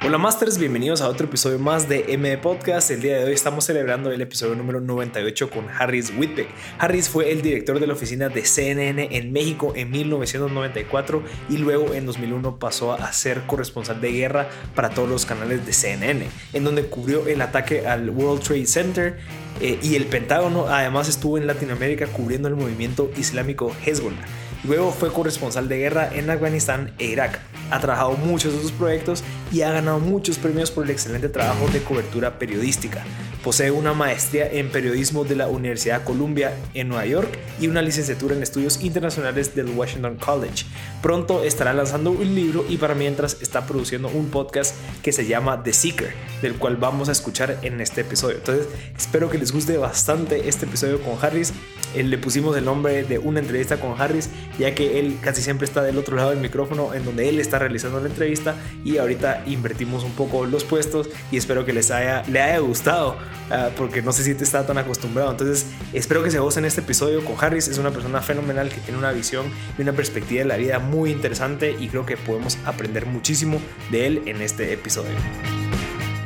Hola Masters, bienvenidos a otro episodio más de M Podcast. El día de hoy estamos celebrando el episodio número 98 con Harris Whitbeck. Harris fue el director de la oficina de CNN en México en 1994 y luego en 2001 pasó a ser corresponsal de guerra para todos los canales de CNN, en donde cubrió el ataque al World Trade Center eh, y el Pentágono. Además estuvo en Latinoamérica cubriendo el movimiento islámico Hezbollah. Luego fue corresponsal de guerra en Afganistán e Irak. Ha trabajado muchos de sus proyectos y ha ganado muchos premios por el excelente trabajo de cobertura periodística. Posee una maestría en periodismo de la Universidad Columbia en Nueva York y una licenciatura en estudios internacionales del Washington College. Pronto estará lanzando un libro y para mientras está produciendo un podcast que se llama The Seeker, del cual vamos a escuchar en este episodio. Entonces, espero que les guste bastante este episodio con Harris. Eh, le pusimos el nombre de una entrevista con Harris, ya que él casi siempre está del otro lado del micrófono en donde él está realizando la entrevista y ahorita invertimos un poco los puestos y espero que les haya, le haya gustado Ah, porque no sé si te está tan acostumbrado. Entonces, espero que se gocen este episodio con Harris. Es una persona fenomenal que tiene una visión y una perspectiva de la vida muy interesante y creo que podemos aprender muchísimo de él en este episodio.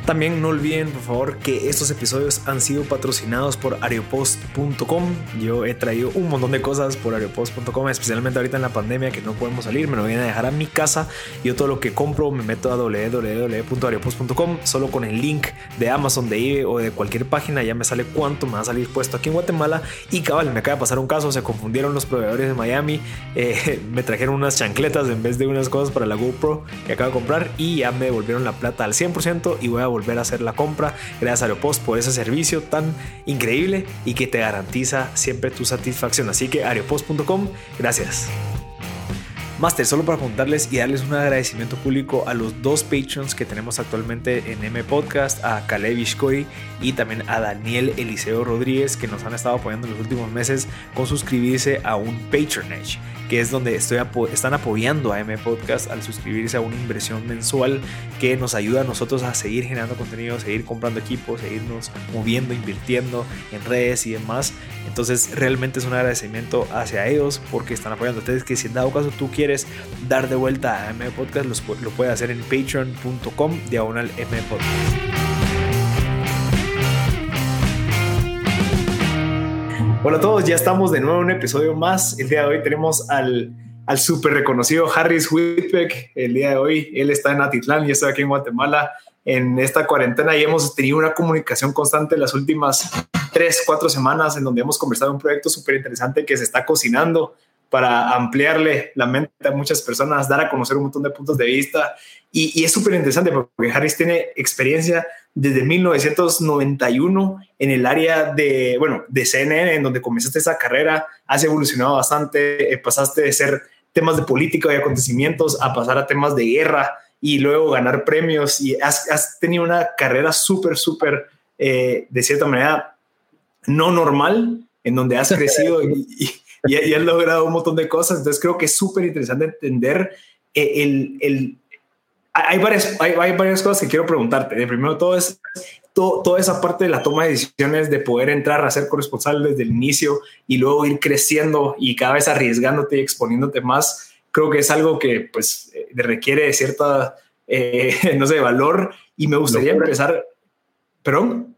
También no olviden, por favor, que estos episodios han sido patrocinados por Areopost.com. Yo he traído un montón de cosas por Areopost.com, especialmente ahorita en la pandemia que no podemos salir. Me lo vienen a dejar a mi casa. Yo todo lo que compro me meto a www.areopost.com. Solo con el link de Amazon, de eBay o de cualquier página ya me sale cuánto me va a salir puesto aquí en Guatemala. Y cabal, me acaba de pasar un caso. Se confundieron los proveedores de Miami. Eh, me trajeron unas chancletas en vez de unas cosas para la GoPro que acabo de comprar y ya me devolvieron la plata al 100% y voy a volver a hacer la compra. Gracias a Aeropost por ese servicio tan increíble y que te garantiza siempre tu satisfacción. Así que aeropost.com, gracias. Master, solo para contarles y darles un agradecimiento público a los dos patrons que tenemos actualmente en M Podcast, a Caleb Ishkoy y también a Daniel Eliseo Rodríguez, que nos han estado apoyando en los últimos meses con suscribirse a un patronage que es donde estoy están apoyando a M Podcast al suscribirse a una inversión mensual que nos ayuda a nosotros a seguir generando contenido, seguir comprando equipos, seguirnos moviendo, invirtiendo en redes y demás. Entonces realmente es un agradecimiento hacia ellos porque están apoyando. Ustedes que si en dado caso tú quieres dar de vuelta a M Podcast, lo puedes hacer en patreon.com diagonal M Podcast. Hola a todos, ya estamos de nuevo en un episodio más. El día de hoy tenemos al, al súper reconocido Harris Whitbeck. El día de hoy él está en Atitlán y estoy aquí en Guatemala en esta cuarentena y hemos tenido una comunicación constante las últimas tres, cuatro semanas en donde hemos conversado un proyecto súper interesante que se está cocinando para ampliarle la mente a muchas personas, dar a conocer un montón de puntos de vista. Y, y es súper interesante porque Harris tiene experiencia desde 1991 en el área de, bueno, de CNN, en donde comenzaste esa carrera, has evolucionado bastante, eh, pasaste de ser temas de política y acontecimientos a pasar a temas de guerra y luego ganar premios y has, tenido una carrera súper, súper, eh, de cierta manera, no normal, en donde has crecido y, y, has logrado un montón de cosas. Entonces creo que es súper interesante entender eh, el, el hay varias, hay, varias cosas que quiero preguntarte. De primero todo es todo, toda esa parte de la toma de decisiones, de poder entrar a ser corresponsal desde el inicio y luego ir creciendo y cada vez arriesgándote y exponiéndote más. Creo que es algo que pues eh, requiere de cierta, eh, no sé, valor y me gustaría empezar. ¿Perdón?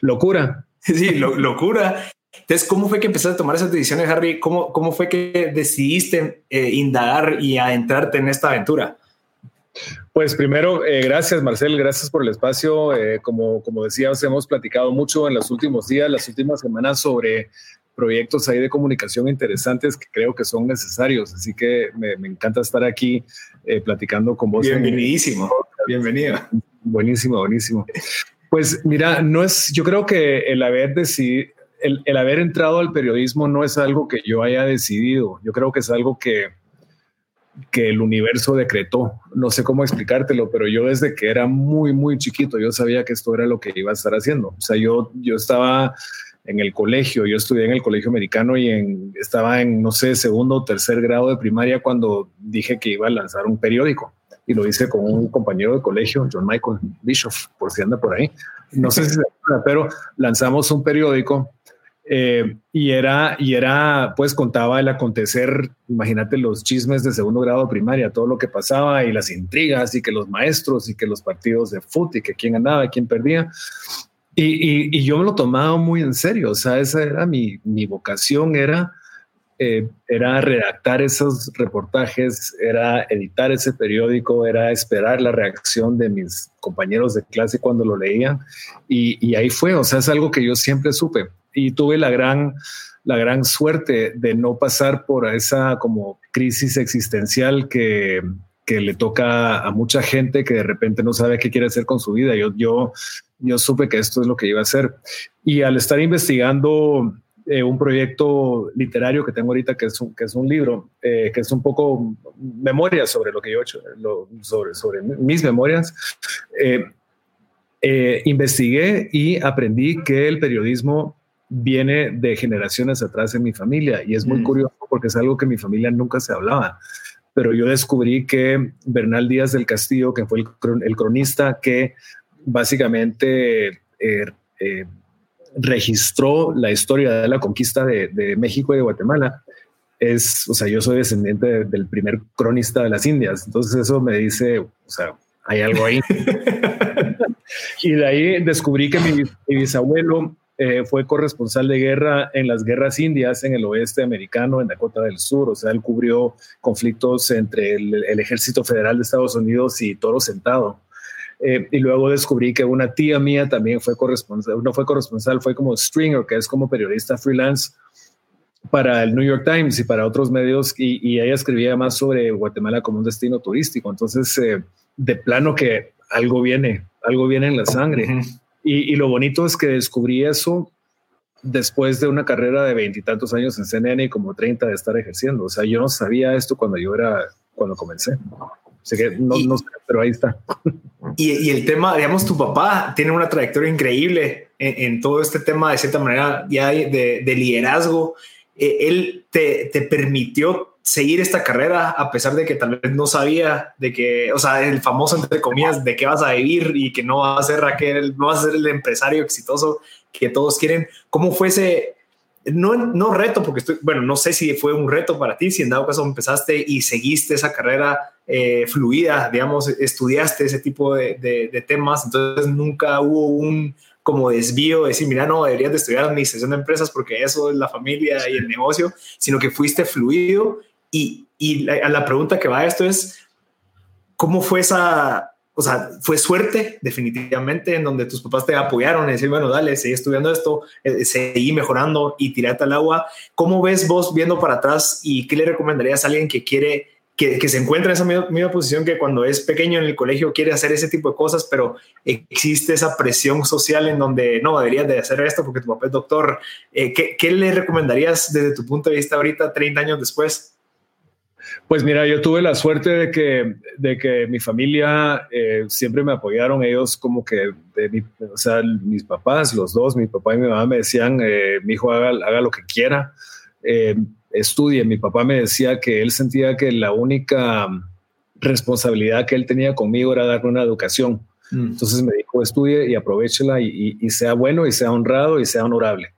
Locura. Sí, locura. Entonces, ¿cómo fue que empezaste a tomar esas decisiones, Harry? ¿Cómo, cómo fue que decidiste eh, indagar y adentrarte en esta aventura? Pues primero, eh, gracias Marcel, gracias por el espacio. Eh, como, como decías, hemos platicado mucho en los últimos días, las últimas semanas sobre proyectos ahí de comunicación interesantes que creo que son necesarios. Así que me, encanta estar aquí eh, platicando con vos. Bienvenidísimo. Bienvenido. Buenísimo, buenísimo. Pues mira, no es, yo creo que el haber decidido, el, haber entrado al periodismo no es algo que yo haya decidido. Yo creo que es algo que, que el universo decretó. No sé cómo explicártelo, pero yo desde que era muy, muy chiquito, yo sabía que esto era lo que iba a estar haciendo. O sea, yo, yo estaba en el colegio, yo estudié en el colegio americano y en, estaba en, no sé, segundo o tercer grado de primaria cuando dije que iba a lanzar un periódico. Y lo hice con un compañero de colegio, John Michael Bishop, por si anda por ahí. No sé si se acuerda, pero lanzamos un periódico Eh, y era, y era, pues contaba el acontecer, imagínate los chismes de segundo grado primaria, todo lo que pasaba y las intrigas y que los maestros y que los partidos de fútbol y que quién ganaba, quién perdía. Y, y, yo me lo tomaba muy en serio, o sea, esa era mi, mi vocación, era, eh, era redactar esos reportajes, era editar ese periódico, era esperar la reacción de mis compañeros de clase cuando lo leían. Y, y ahí fue, o sea, es algo que yo siempre supe y tuve la gran, la gran suerte de no pasar por esa como crisis existencial que, que le toca a mucha gente que de repente no sabe qué quiere hacer con su vida. Yo, yo, yo supe que esto es lo que iba a hacer. Y al estar investigando eh, un proyecto literario que tengo ahorita, que es un, que es un libro, eh, que es un poco memoria sobre lo que yo he hecho, sobre, sobre mis memorias, eh, investigué y aprendí que el periodismo viene de generaciones atrás en mi familia y es muy mm. curioso porque es algo que mi familia nunca se hablaba. Pero yo descubrí que Bernal Díaz del Castillo, que fue el, cronista que básicamente eh, eh, registró la historia de la conquista de, México y de Guatemala, es, o sea, yo soy descendiente del primer cronista de las Indias. Entonces eso me dice, o sea, hay algo ahí. y de ahí descubrí que mi bisabuelo eh, fue corresponsal de guerra en las guerras indias en el oeste americano, en Dakota del Sur. O sea, él cubrió conflictos entre el, ejército federal de Estados Unidos y Toro Sentado. Eh, y luego descubrí que una tía mía también fue corresponsal, no fue corresponsal, fue como stringer, que es como periodista freelance para el New York Times y para otros medios, y, ella escribía más sobre Guatemala como un destino turístico. Entonces, eh, de plano que algo viene, algo viene en la sangre. Y, lo bonito es que descubrí eso después de una carrera de veintitantos años en CNN y como 30 de estar ejerciendo. O sea, yo no sabía esto cuando yo era, cuando comencé. Así que no, no sé, pero ahí está. Y, el tema, digamos, tu papá tiene una trayectoria increíble en, todo este tema, de cierta manera, ya de, de liderazgo. Eh, él te, te permitió seguir esta carrera a pesar de que tal vez no sabía de que, o sea, el famoso entre comillas de qué vas a vivir y que no vas a ser Raquel, no vas a ser el empresario exitoso que todos quieren. ¿Cómo fue ese, no, no reto, porque estoy, bueno, no sé si fue un reto para ti, si en dado caso empezaste y seguiste esa carrera eh, fluida, digamos, estudiaste ese tipo de, temas, entonces nunca hubo un como desvío, de decir, mira, no, deberías de estudiar administración de empresas porque eso es la familia y el negocio, sino que fuiste fluido y, y la, la, pregunta que va a esto es, ¿cómo fue esa, o sea, fue suerte definitivamente en donde tus papás te apoyaron y decir, bueno, dale, seguí estudiando esto, eh, seguí mejorando y tirate al agua. ¿Cómo ves vos viendo para atrás y qué le recomendarías a alguien que quiere que, se encuentra en esa misma, posición que cuando es pequeño en el colegio quiere hacer ese tipo de cosas, pero existe esa presión social en donde no deberías de hacer esto porque tu papá es doctor. Eh, ¿qué, ¿qué, le recomendarías desde tu punto de vista ahorita, 30 años después? Pues mira, yo tuve la suerte de que, de que mi familia eh, siempre me apoyaron. Ellos como que, o sea, mis papás, los dos, mi papá y mi mamá me decían, eh, mi hijo haga, haga, lo que quiera, eh, estudie. Mi papá me decía que él sentía que la única responsabilidad que él tenía conmigo era darme una educación. Mm. Entonces me dijo, estudie y aprovechela y, y sea bueno y sea honrado y sea honorable.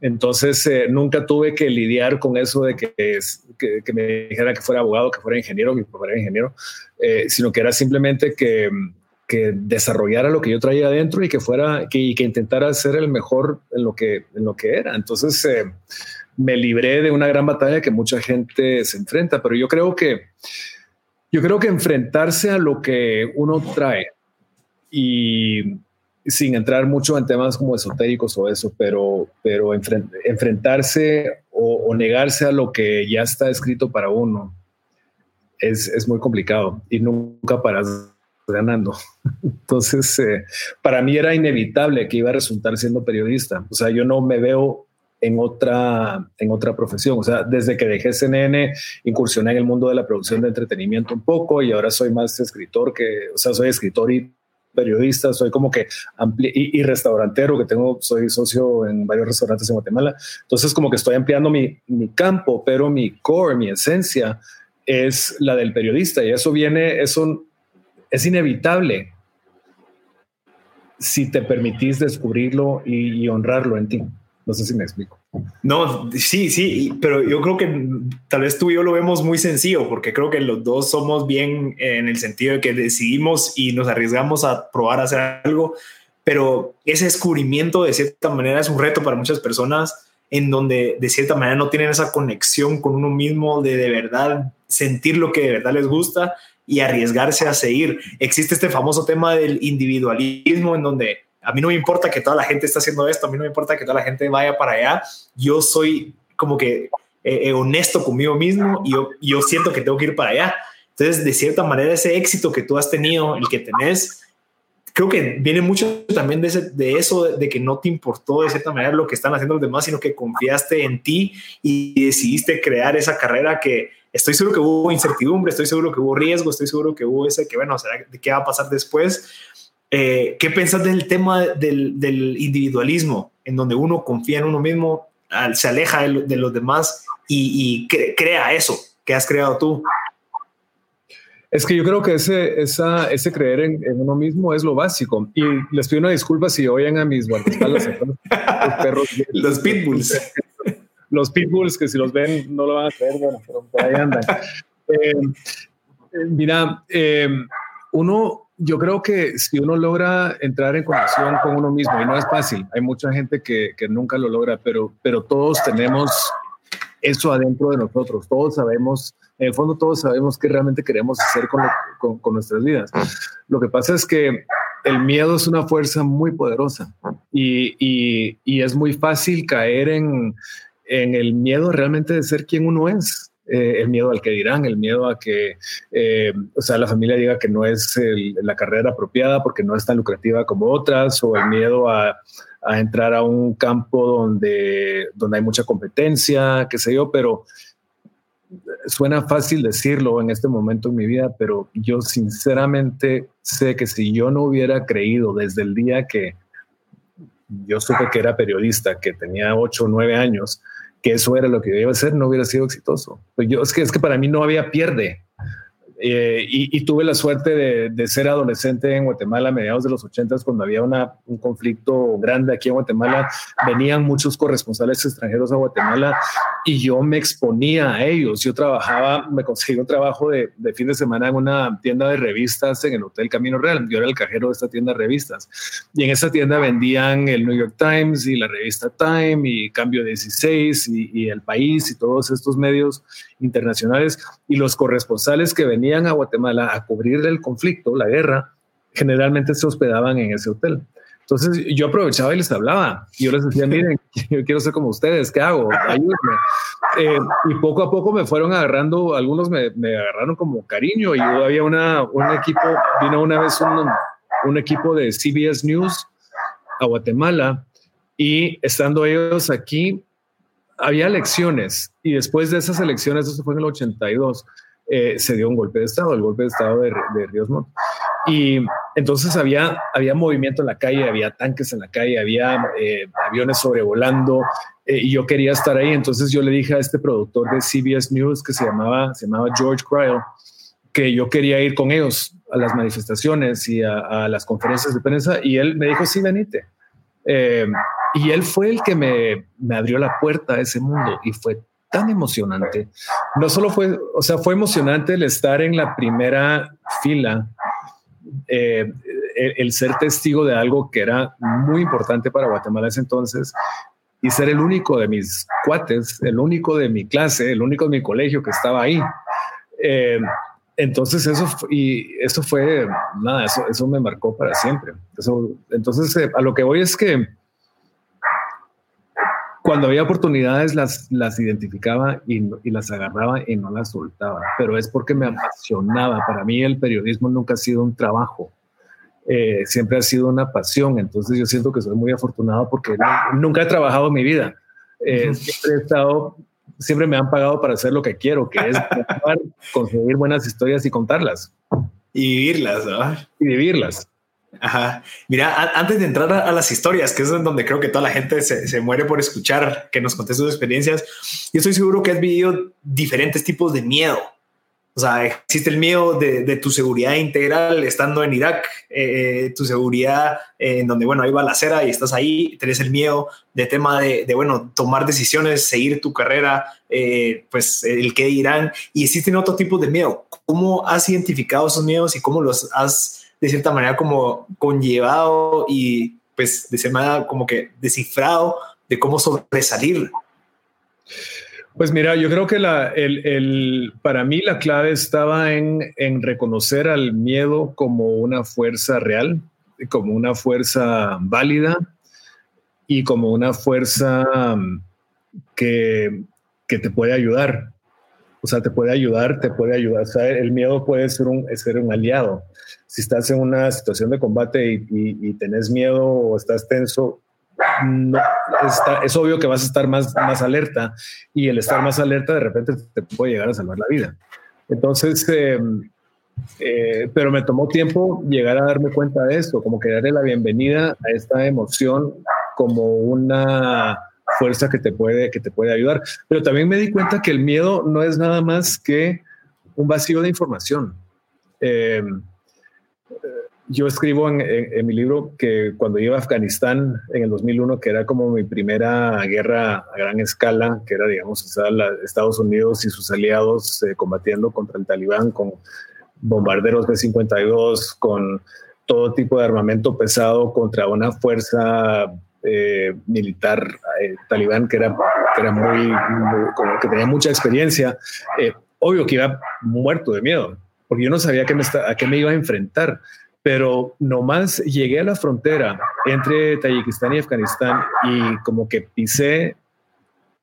Entonces, eh, nunca tuve que lidiar con eso de que, que, me dijera que fuera abogado, que fuera ingeniero, que fuera ingeniero, eh, sino que era simplemente que, que, desarrollara lo que yo traía adentro y que fuera, que, que intentara ser el mejor en lo que, en lo que era. Entonces, eh, me libré de una gran batalla que mucha gente se enfrenta, pero yo creo que, yo creo que enfrentarse a lo que uno trae y sin entrar mucho en temas como esotéricos o eso, pero, pero enfrentarse o, negarse a lo que ya está escrito para uno es, es muy complicado y nunca paras ganando. Entonces, eh, para mí era inevitable que iba a resultar siendo periodista. O sea, yo no me veo en otra, en otra profesión. O sea, desde que dejé CNN, incursioné en el mundo de la producción de entretenimiento un poco y ahora soy más escritor que, o sea, soy escritor y periodista, soy como que y, restaurantero, que tengo, soy socio en varios restaurantes en Guatemala. Entonces, como que estoy ampliando mi, mi campo, pero mi core, mi esencia es la del periodista y eso viene, eso es inevitable si te permitís descubrirlo y, honrarlo en ti. No sé si me explico. No, sí, sí, pero yo creo que tal vez tú y yo lo vemos muy sencillo, porque creo que los dos somos bien en el sentido de que decidimos y nos arriesgamos a probar a hacer algo, pero ese descubrimiento de cierta manera es un reto para muchas personas en donde de cierta manera no tienen esa conexión con uno mismo de de verdad sentir lo que de verdad les gusta y arriesgarse a seguir. Existe este famoso tema del individualismo en donde a mí no me importa que toda la gente esté haciendo esto, a mí no me importa que toda la gente vaya para allá, yo soy como que eh, eh, honesto conmigo mismo y yo, yo siento que tengo que ir para allá. Entonces, de cierta manera, ese éxito que tú has tenido, el que tenés, creo que viene mucho también de, eso, de, que no te importó de cierta manera lo que están haciendo los demás, sino que confiaste en ti y decidiste crear esa carrera que estoy seguro que hubo incertidumbre, estoy seguro que hubo riesgo, estoy seguro que hubo ese que, bueno, ¿será de qué va a pasar después? Eh, ¿Qué pensás del tema del, individualismo, en donde uno confía en uno mismo, se aleja de, los demás y, crea eso que has creado tú? Es que yo creo que ese, esa, ese creer en, uno mismo es lo básico. Y les pido una disculpa si oyen a mis guardaespaldas, los perros. los pitbulls. Los pitbulls, que si los ven no lo van a creer, bueno, pero ahí andan. Eh, eh, mira, uno, yo creo que si uno logra entrar en conexión con uno mismo, y no es fácil, hay mucha gente que, que nunca lo logra, pero, pero todos tenemos eso adentro de nosotros, todos sabemos, en el fondo todos sabemos qué realmente queremos hacer con, con, nuestras vidas. Lo que pasa es que el miedo es una fuerza muy poderosa y, y, y es muy fácil caer en, en el miedo realmente de ser quien uno es. Eh, el miedo al que dirán, el miedo a que, eh, o sea, la familia diga que no es la carrera apropiada porque no es tan lucrativa como otras, o el miedo a, entrar a un campo donde, donde hay mucha competencia, qué sé yo, pero suena fácil decirlo en este momento en mi vida, pero yo sinceramente sé que si yo no hubiera creído desde el día que yo supe que era periodista, que tenía ocho o nueve años, que eso era lo que iba a hacer, no hubiera sido exitoso. Pues yo, es que, es que para mí no había pierde. Eh, y, tuve la suerte de, ser adolescente en Guatemala a mediados de los ochentas cuando había una, un conflicto grande aquí en Guatemala. Venían muchos corresponsales extranjeros a Guatemala y yo me exponía a ellos. Yo trabajaba, me conseguí un trabajo de, de, fin de semana en una tienda de revistas en el Hotel Camino Real. Yo era el cajero de esta tienda de revistas y en esa tienda vendían el New York Times y la revista Time y Cambio 16 y, y El País y todos estos medios internacionales y los corresponsales que venían a Guatemala a cubrir el conflicto, la guerra, generalmente se hospedaban en ese hotel. Entonces yo aprovechaba y les hablaba. Yo les decía, miren, yo quiero ser como ustedes, ¿qué hago? Ayúdenme. Eh, y poco a poco me fueron agarrando, algunos me, me agarraron como cariño. Y yo había una, un equipo, vino una vez un equipo de CBS News a Guatemala y estando ellos aquí, había elecciones y después de esas elecciones, eso fue en el 82, eh, se dio un golpe de Estado, el golpe de Estado de, Ríos Montt. Y entonces había, había movimiento en la calle, había tanques en la calle, había eh, aviones sobrevolando eh, y yo quería estar ahí. Entonces yo le dije a este productor de CBS News que se llamaba, se llamaba George Cryle que yo quería ir con ellos a las manifestaciones y a, a las conferencias de prensa y él me dijo, sí, venite. Eh, y él fue el que me, abrió la puerta a ese mundo y fue tan emocionante. No solo fue, o sea, fue emocionante el estar en la primera fila, eh, el, ser testigo de algo que era muy importante para Guatemala ese entonces y ser el único de mis cuates, el único de mi clase, el único de mi colegio que estaba ahí. Eh, entonces eso y eso fue nada, eso, me marcó para siempre. Entonces eh, a lo que voy es que cuando había oportunidades las, las identificaba y, y, las agarraba y no las soltaba, pero es porque me apasionaba. Para mí el periodismo nunca ha sido un trabajo, eh, siempre ha sido una pasión. Entonces yo siento que soy muy afortunado porque nunca he trabajado en mi vida. Eh, siempre he estado siempre me han pagado para hacer lo que quiero, que es conseguir buenas historias y contarlas. Y vivirlas, ¿no? Y vivirlas. Ajá. Mira, antes de entrar a, las historias, que es donde creo que toda la gente se, se, muere por escuchar que nos contes sus experiencias, yo estoy seguro que has vivido diferentes tipos de miedo. O sea, existe el miedo de, tu seguridad integral estando en Irak, eh, tu seguridad en donde, bueno, hay balacera y estás ahí, tenés el miedo de tema de, bueno, tomar decisiones, seguir tu carrera, eh, pues el que dirán, y existen otros tipos de miedo. ¿Cómo has identificado esos miedos y cómo los has, de cierta manera, como conllevado y, pues, de cierta manera, como que descifrado de cómo sobresalir? Pues mira, yo creo que la, el, para mí la clave estaba en, reconocer al miedo como una fuerza real, como una fuerza válida y como una fuerza mm, que, te puede ayudar. O sea, te puede ayudar, te puede ayudar. O sea, el miedo puede ser un, ser un aliado. Si estás en una situación de combate y, y, y tenés miedo o estás tenso, no, es obvio que vas a estar más, más alerta y el estar más alerta de repente te puede llegar a salvar la vida. Entonces, eh, eh, pero me tomó tiempo llegar a darme cuenta de esto, como que darle la bienvenida a esta emoción como una fuerza que te puede, que te puede ayudar. Pero también me di cuenta que el miedo no es nada más que un vacío de información. Eh, yo escribo en, mi libro que cuando iba a Afganistán en el 2001, que era como mi primera guerra a gran escala, que era, digamos, Estados Unidos y sus aliados eh, combatiendo contra el talibán con bombarderos B-52, con todo tipo de armamento pesado contra una fuerza eh, militar eh, talibán que era, que era muy, que tenía mucha experiencia, obvio que iba muerto de miedo, porque yo no sabía a qué me iba a enfrentar pero nomás llegué a la frontera entre Tayikistán y Afganistán y como que pisé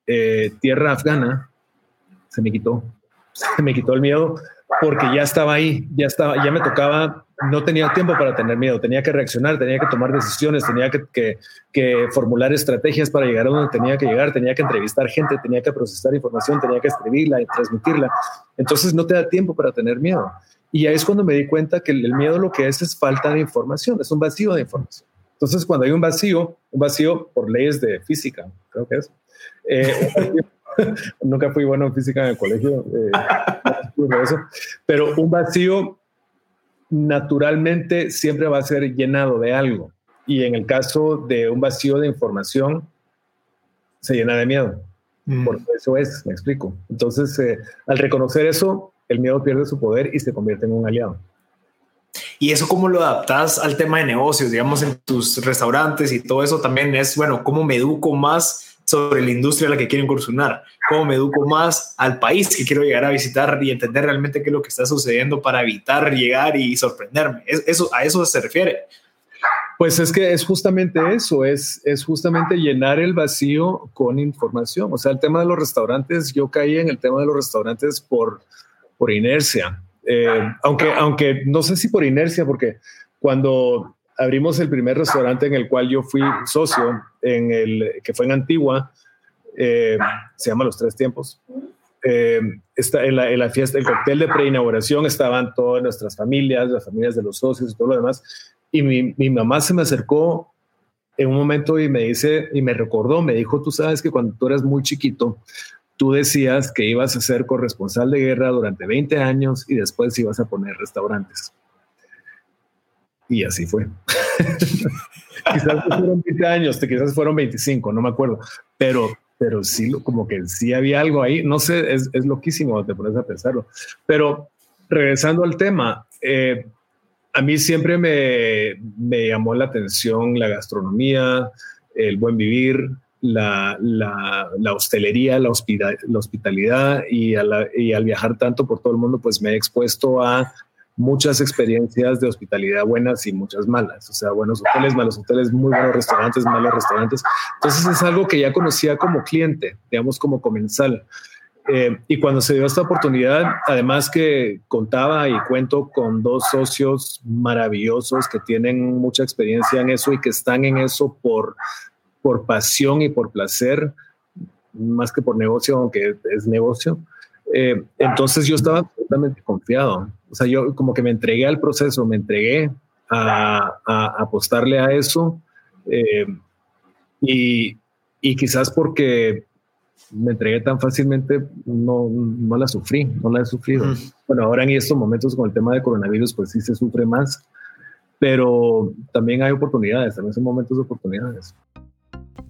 eh, tierra afgana, se me quitó, se me quitó el miedo porque ya estaba ahí, ya estaba, ya me tocaba, no tenía tiempo para tener miedo, tenía que reaccionar, tenía que tomar decisiones, tenía que, que formular estrategias para llegar a donde tenía que llegar, tenía que entrevistar gente, tenía que procesar información, tenía que escribirla y transmitirla. Entonces no te da tiempo para tener miedo. Y ahí es cuando me di cuenta que el miedo lo que es es falta de información, es un vacío de información. Entonces, cuando hay un vacío, un vacío por leyes de física, creo que es. Eh, nunca fui bueno en física en el colegio, eh, pero un vacío naturalmente siempre va a ser llenado de algo. Y en el caso de un vacío de información, se llena de miedo. Mm. Por eso es, me explico. Entonces, eh, al reconocer eso, el miedo pierde su poder y se convierte en un aliado. Y eso cómo lo adaptas al tema de negocios, digamos, en tus restaurantes y todo eso también es, bueno, cómo me educo más sobre la industria a la que quiero incursionar, cómo me educo más al país que quiero llegar a visitar y entender realmente qué es lo que está sucediendo para evitar llegar y sorprenderme. Eso, a eso se refiere. Pues es que es justamente eso, es, es justamente llenar el vacío con información. O sea, el tema de los restaurantes, yo caí en el tema de los restaurantes por, por inercia. Eh, aunque, aunque no sé si por inercia, porque cuando abrimos el primer restaurante en el cual yo fui socio, en el, que fue en Antigua, eh, se llama Los Tres Tiempos. Eh, está en la, fiesta, el cóctel de preinauguración estaban todas nuestras familias, las familias de los socios y todo lo demás. Y mi, mi mamá se me acercó en un momento y me dice, y me recordó, me dijo, tú sabes que cuando tú eras muy chiquito, tú decías que ibas a ser corresponsal de guerra durante 20 años y después ibas a poner restaurantes. Y así fue. quizás fueron 20 años, quizás fueron 25, no me acuerdo, pero, pero sí, como que sí había algo ahí. No sé, es, es loquísimo, te pones a pensarlo. Pero regresando al tema, eh, a mí siempre me, me llamó la atención la gastronomía, el buen vivir, la, la, hostelería, la, hospitalidad y, y, al viajar tanto por todo el mundo, pues me he expuesto a muchas experiencias de hospitalidad buenas y muchas malas. O sea, buenos hoteles, malos hoteles, muy buenos restaurantes, malos restaurantes. Entonces es algo que ya conocía como cliente, digamos como comensal. Eh, y cuando se dio esta oportunidad, además que contaba y cuento con dos socios maravillosos que tienen mucha experiencia en eso y que están en eso por por pasión y por placer, más que por negocio, aunque es negocio. Eh, entonces yo estaba totalmente confiado. O sea, yo como que me entregué al proceso, me entregué a, apostarle a eso. Eh, y, y, quizás porque me entregué tan fácilmente, no, no la sufrí, no la he sufrido. Bueno, ahora en estos momentos con el tema de coronavirus, pues sí se sufre más, pero también hay oportunidades, también son momentos de oportunidades.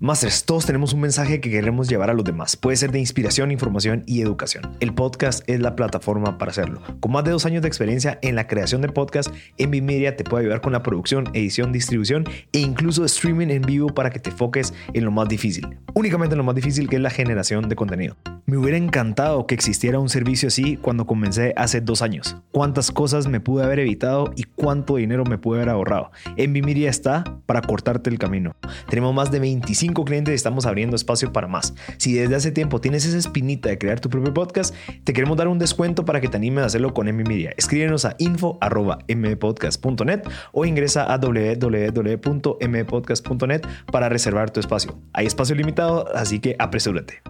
Masters, todos tenemos un mensaje que queremos llevar a los demás. Puede ser de inspiración, información y educación. El podcast es la plataforma para hacerlo. Con más de dos años de experiencia en la creación de podcast, Envy Media te puede ayudar con la producción, edición, distribución e incluso streaming en vivo para que te enfoques en lo más difícil. Únicamente en lo más difícil que es la generación de contenido. Me hubiera encantado que existiera un servicio así cuando comencé hace dos años. Cuántas cosas me pude haber evitado y cuánto dinero me pude haber ahorrado. Envy Media está para cortarte el camino. Tenemos más de 25 clientes y estamos abriendo espacio para más. Si desde hace tiempo tienes esa espinita de crear tu propio podcast, te queremos dar un descuento para que te animes a hacerlo con M Media. Escríbenos a info.mpodcast.net o ingresa a www.mpodcast.net para reservar tu espacio. Hay espacio limitado, así que apresúrate.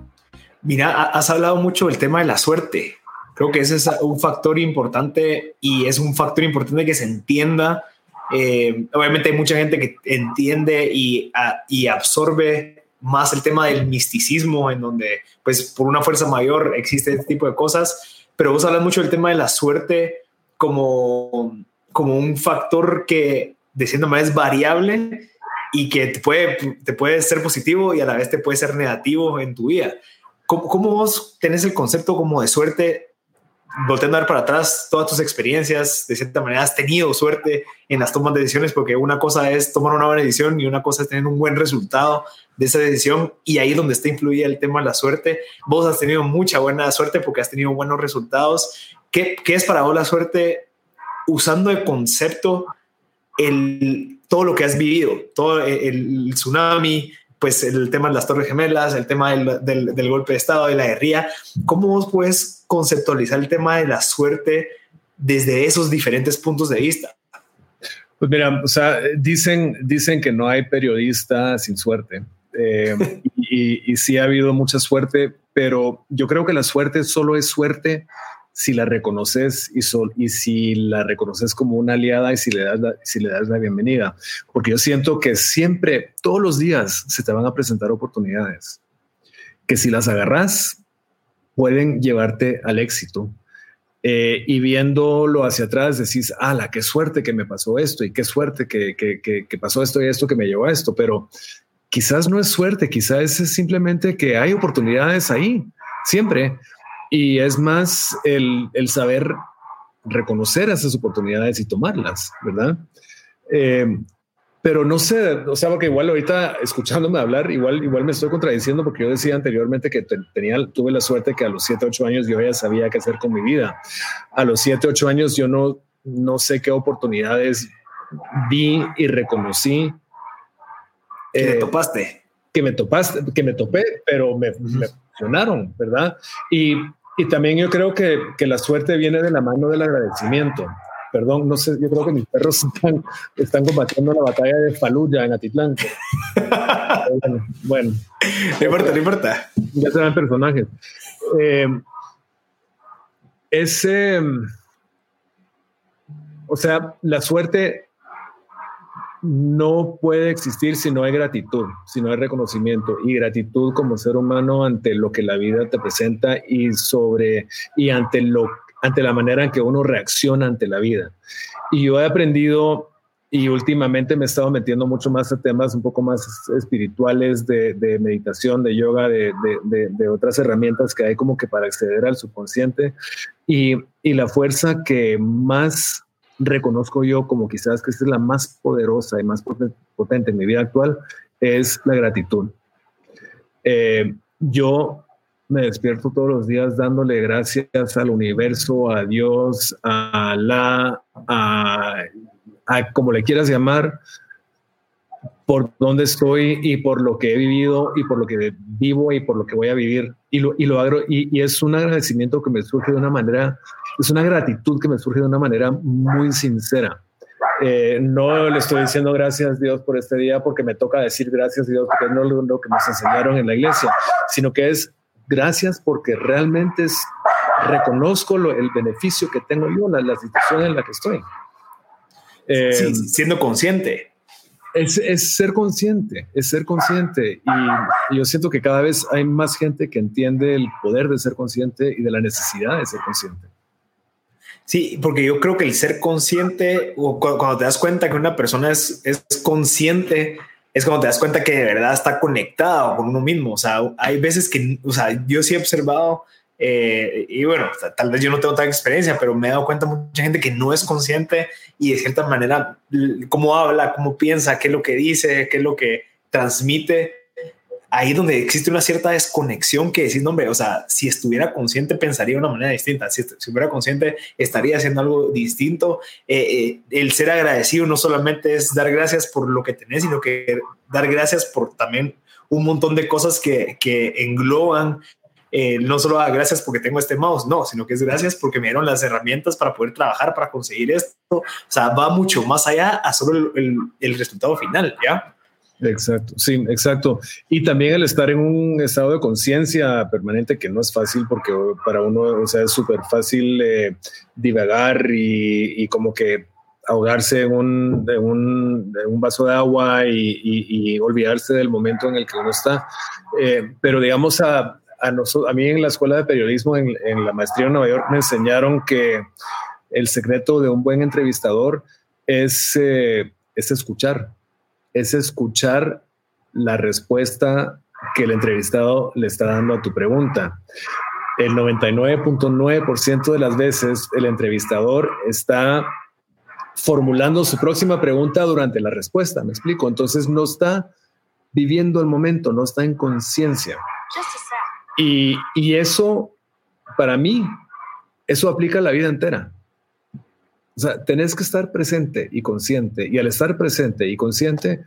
Mira, has hablado mucho del tema de la suerte. Creo que ese es un factor importante y es un factor importante que se entienda eh, obviamente hay mucha gente que entiende y, absorbe más el tema del misticismo, en donde, pues, por una fuerza mayor existe este tipo de cosas, pero vos hablas mucho del tema de la suerte como, como un factor que, de cierta manera, es variable y que te puede, te puede ser positivo y a la vez te puede ser negativo en tu vida. ¿Cómo, cómo vos tenés el concepto como de suerte volteando a ver para atrás todas tus experiencias, de cierta manera has tenido suerte en las tomas de decisiones, porque una cosa es tomar una buena decisión y una cosa es tener un buen resultado de esa decisión y ahí es donde está influida el tema de la suerte. Vos has tenido mucha buena suerte porque has tenido buenos resultados. ¿Qué, qué es para vos la suerte usando el concepto, el, todo lo que has vivido, todo el tsunami, pues el tema de las Torres Gemelas, el tema del, del, golpe de Estado, de la guerrilla. ¿Cómo vos puedes conceptualizar el tema de la suerte desde esos diferentes puntos de vista? Pues mira, o sea, dicen, dicen que no hay periodista sin suerte. Eh, y, y, sí ha habido mucha suerte, pero yo creo que la suerte solo es suerte si la reconoces y, sol, y si la reconoces como una aliada y si le, das la, si le das la bienvenida. Porque yo siento que siempre, todos los días, se te van a presentar oportunidades que si las agarras, pueden llevarte al éxito. Eh, y viéndolo hacia atrás, decís, ala, qué suerte que me pasó esto y qué suerte que, que, que, que pasó esto y esto que me llevó a esto. Pero quizás no es suerte, quizás es simplemente que hay oportunidades ahí, siempre y es más el, el saber reconocer esas oportunidades y tomarlas, ¿verdad? Eh, pero no sé, o sea, porque igual ahorita escuchándome hablar, igual, igual me estoy contradiciendo porque yo decía anteriormente que tenía, tuve la suerte que a los 7, 8 años yo ya sabía qué hacer con mi vida. A los 7, 8 años yo no, no sé qué oportunidades vi y reconocí. Que eh, topaste. Que me topaste, que me topé, pero me, me funcionaron, ¿verdad? Y y también yo creo que, que, la suerte viene de la mano del agradecimiento. Perdón, no sé, yo creo que mis perros están, están combatiendo la batalla de Fallujah en Atitlán. bueno, bueno, no importa, no importa. Ya serán personajes. Eh, ese, o sea, la suerte no puede existir si no hay gratitud, si no hay reconocimiento y gratitud como ser humano ante lo que la vida te presenta y sobre y ante lo ante la manera en que uno reacciona ante la vida. Y yo he aprendido y últimamente me he estado metiendo mucho más a temas un poco más espirituales de, meditación, de yoga, de, de, otras herramientas que hay como que para acceder al subconsciente y, y la fuerza que más reconozco yo como quizás que es la más poderosa y más potente en mi vida actual, es la gratitud. Eh, yo me despierto todos los días dándole gracias al universo, a Dios, a la, a, como le quieras llamar, por dónde estoy y por lo que he vivido y por lo que vivo y por lo que voy a vivir. Y lo, y lo hago, y, y es un agradecimiento que me surge de una manera es una gratitud que me surge de una manera muy sincera. Eh, no le estoy diciendo gracias Dios por este día porque me toca decir gracias Dios porque no es lo que nos enseñaron en la iglesia, sino que es gracias porque realmente es, reconozco lo, el beneficio que tengo yo, la, la situación en la que estoy. Eh, siendo consciente. Es, ser consciente, es ser consciente. Y, yo siento que cada vez hay más gente que entiende el poder de ser consciente y de la necesidad de ser consciente. Sí, porque yo creo que el ser consciente, o cuando te das cuenta que una persona es, es consciente, es cuando te das cuenta que de verdad está conectado con uno mismo. O sea, hay veces que, o sea, yo sí he observado eh, y bueno, tal vez yo no tengo tanta experiencia, pero me he dado cuenta mucha gente que no es consciente y de cierta manera cómo habla, cómo piensa, qué es lo que dice, qué es lo que transmite. Ahí donde existe una cierta desconexión que decir, hombre, o sea, si estuviera consciente pensaría de una manera distinta, si, si estuviera consciente estaría haciendo algo distinto. Eh, eh, el ser agradecido no solamente es dar gracias por lo que tenés, sino que dar gracias por también un montón de cosas que, que engloban eh, no solo a gracias porque tengo este mouse, no, sino que es gracias porque me dieron las herramientas para poder trabajar, para conseguir esto. O sea, va mucho más allá a solo el, el, resultado final, ¿ya? Exacto, sí, exacto. Y también el estar en un estado de conciencia permanente que no es fácil porque para uno, o sea, es súper fácil eh, divagar y, como que ahogarse en un, un, vaso de agua y, y, olvidarse del momento en el que uno está. Eh, pero digamos, a, a, nosotros, a mí en la escuela de periodismo, en, la maestría en Nueva York, me enseñaron que el secreto de un buen entrevistador es, eh, es escuchar, es escuchar la respuesta que el entrevistado le está dando a tu pregunta. El 99.9% de las veces el entrevistador está formulando su próxima pregunta durante la respuesta, me explico. Entonces no está viviendo el momento, no está en conciencia. Y, eso, para mí, eso aplica a la vida entera. O sea, tenés que estar presente y consciente. Y al estar presente y consciente,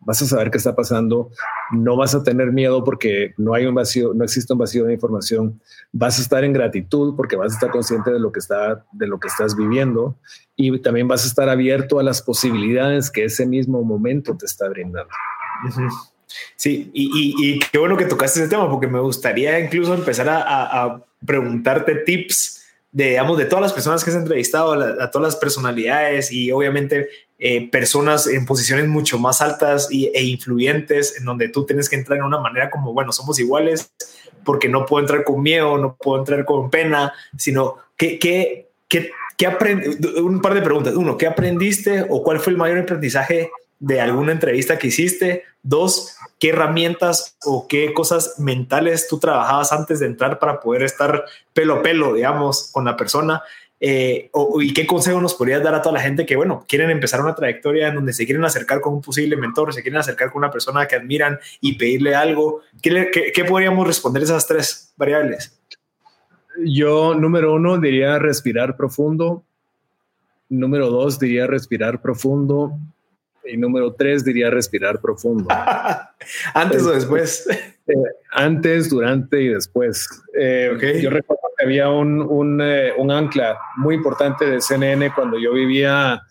vas a saber qué está pasando. No vas a tener miedo porque no hay un vacío, no existe un vacío de información. Vas a estar en gratitud porque vas a estar consciente de lo que está, de lo que estás viviendo. Y también vas a estar abierto a las posibilidades que ese mismo momento te está brindando. Sí, y, qué bueno que tocaste ese tema, porque me gustaría incluso empezar a, preguntarte tips de, digamos, de todas las personas que has entrevistado, a, todas las personalidades y obviamente eh, personas en posiciones mucho más altas e influyentes, en donde tú tienes que entrar en una manera como, bueno, somos iguales, porque no puedo entrar con miedo, no puedo entrar con pena, sino que, que, que, un par de preguntas. Uno, ¿qué aprendiste o cuál fue el mayor aprendizaje de alguna entrevista que hiciste? Dos, ¿qué herramientas o qué cosas mentales tú trabajabas antes de entrar para poder estar pelo a pelo, digamos, con la persona? Eh, ¿Y qué consejo nos podrías dar a toda la gente que, bueno, quieren empezar una trayectoria en donde se quieren acercar con un posible mentor, se quieren acercar con una persona que admiran y pedirle algo? ¿Qué, qué podríamos responder esas tres variables? Yo, número uno, diría respirar profundo. Número dos, diría respirar profundo. Y número tres diría respirar profundo. antes o después. Eh, antes, durante y después. Eh, yo recuerdo que había un, un, eh, un, ancla muy importante de CNN cuando yo vivía,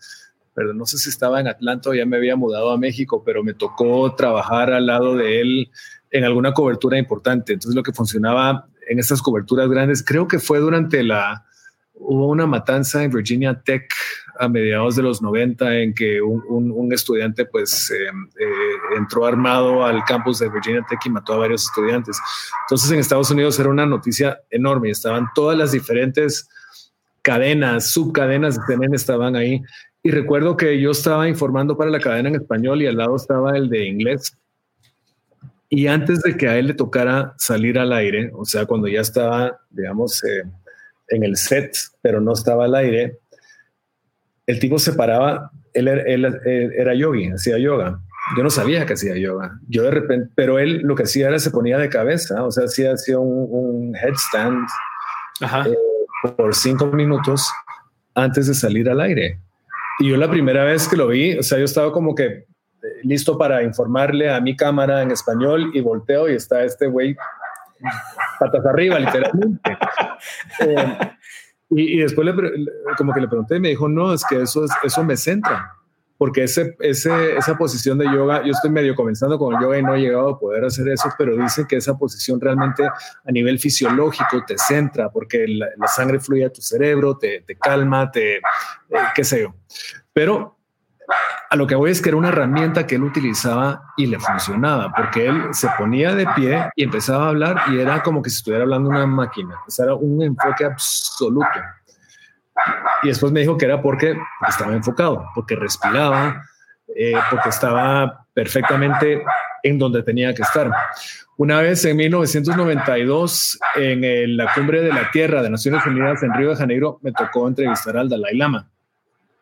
pero no sé si estaba en Atlanta o ya me había mudado a México, pero me tocó trabajar al lado de él en alguna cobertura importante. Entonces lo que funcionaba en estas coberturas grandes, creo que fue durante la, hubo una matanza en Virginia Tech a mediados de los 90 en que un, estudiante pues eh, eh, entró armado al campus de Virginia Tech y mató a varios estudiantes. Entonces en Estados Unidos era una noticia enorme, estaban todas las diferentes cadenas, subcadenas de CNN estaban ahí. Y recuerdo que yo estaba informando para la cadena en español y al lado estaba el de inglés. Y antes de que a él le tocara salir al aire, o sea, cuando ya estaba, digamos, eh, en el set, pero no estaba al aire, el tipo se paraba, él, era yogi, hacía yoga. Yo no sabía que hacía yoga. Yo de repente, pero él lo que hacía era se ponía de cabeza, o sea, hacía, hacía un, headstand eh, por cinco minutos antes de salir al aire. Y yo la primera vez que lo vi, o sea, yo estaba como que eh, listo para informarle a mi cámara en español y volteo y está este güey patas arriba, literalmente. Eh, y, después le, como que le pregunté y me dijo, no, es que eso, es, eso me centra, porque ese, ese, esa posición de yoga, yo estoy medio comenzando con el yoga y no he llegado a poder hacer eso, pero dice que esa posición realmente a nivel fisiológico te centra, porque la, sangre fluye a tu cerebro, te, te calma, te, eh, qué sé yo. Pero a lo que voy es que era una herramienta que él utilizaba y le funcionaba, porque él se ponía de pie y empezaba a hablar y era como que si estuviera hablando una máquina. O sea, era un enfoque absoluto. Y después me dijo que era porque estaba enfocado, porque respiraba, eh, porque estaba perfectamente en donde tenía que estar. Una vez en 1992, en la cumbre de la Tierra de Naciones Unidas en Río de Janeiro, me tocó entrevistar al Dalai Lama.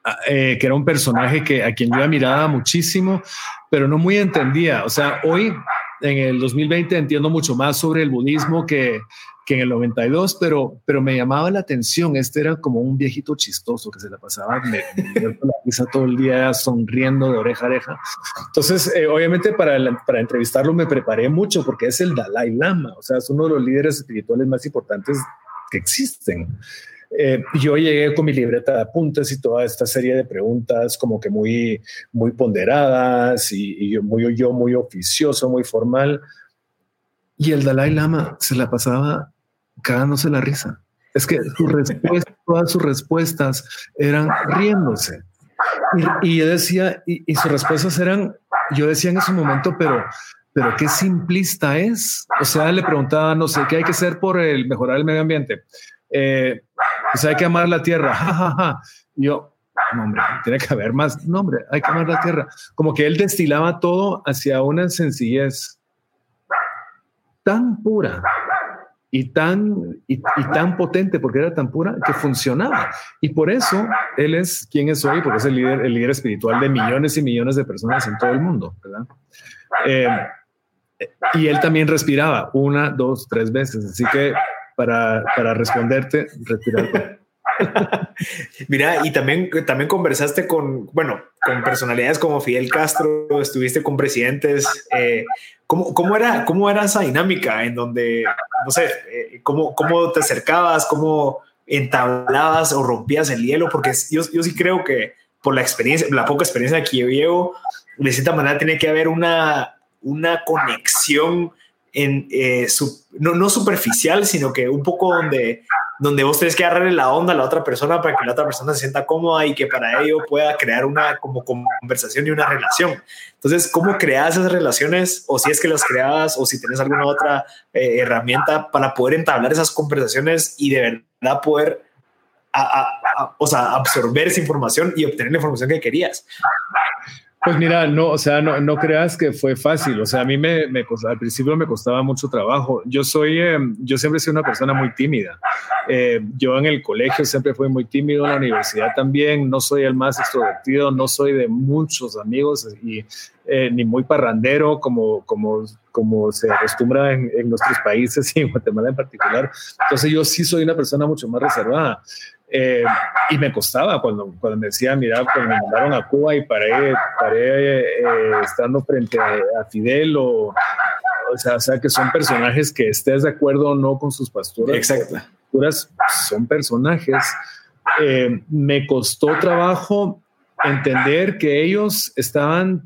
Ah, eh, que era un personaje que a quien yo admiraba muchísimo, pero no muy entendía. O sea, hoy en el 2020 entiendo mucho más sobre el budismo que, que en el 92, pero, pero me llamaba la atención. Este era como un viejito chistoso que se la pasaba me, la risa todo el día sonriendo de oreja a oreja. Entonces, eh, obviamente para, para entrevistarlo me preparé mucho porque es el Dalai Lama, o sea, es uno de los líderes espirituales más importantes que existen. Eh, yo llegué con mi libreta de apuntes y toda esta serie de preguntas como que muy, muy ponderadas y, yo, muy, yo muy oficioso, muy formal. Y el Dalai Lama se la pasaba cagándose la risa. Es que su todas sus respuestas eran riéndose. Y, yo decía, y, y, sus respuestas eran, yo decía en ese momento, pero, pero qué simplista es. O sea, le preguntaba, no sé, ¿qué hay que hacer por el mejorar el medio ambiente? Eh, pues hay que amar la tierra. Ja, Yo, no, hombre, tiene que haber más. No, hombre, hay que amar la tierra. Como que él destilaba todo hacia una sencillez tan pura y tan, y, tan potente, porque era tan pura, que funcionaba. Y por eso él es quien es hoy, porque es el líder, el líder espiritual de millones y millones de personas en todo el mundo, ¿verdad? Eh, y él también respiraba una, dos, tres veces. Así que para, para responderte, respirar. Mira, y también, también conversaste con, bueno, con personalidades como Fidel Castro, estuviste con presidentes. Eh, ¿cómo, ¿cómo, era, ¿Cómo era esa dinámica en donde, no sé, eh, cómo, cómo te acercabas, cómo entablabas o rompías el hielo? Porque yo, yo sí creo que por la experiencia, la poca experiencia que yo llevo, de cierta manera tiene que haber una, una conexión en, eh, no, no, superficial, sino que un poco donde, donde vos tenés que agarrarle la onda a la otra persona para que la otra persona se sienta cómoda y que para ello pueda crear una como conversación y una relación. Entonces, ¿cómo creas esas relaciones? O si es que las creabas o si tienes alguna otra eh, herramienta para poder entablar esas conversaciones y de verdad poder o sea, absorber esa información y obtener la información que querías. Pues mira, no, o sea, no, no creas que fue fácil. O sea, a mí me, me al principio me costaba mucho trabajo. Yo soy, eh, yo siempre he sido una persona muy tímida. Eh, yo en el colegio siempre fui muy tímido, en la universidad también. No soy el más extrovertido, no soy de muchos amigos y eh, ni muy parrandero como, como, como se acostumbra en, en nuestros países y en Guatemala en particular. Entonces yo sí soy una persona mucho más reservada. Eh, y me costaba cuando, cuando me decían, mira, cuando me mandaron a Cuba y paré, paré eh, estando frente a, Fidel o, o sea, o sea, que son personajes que estés de acuerdo o no con sus pasturas. Exacto. son personajes. Eh, me costó trabajo entender que ellos estaban,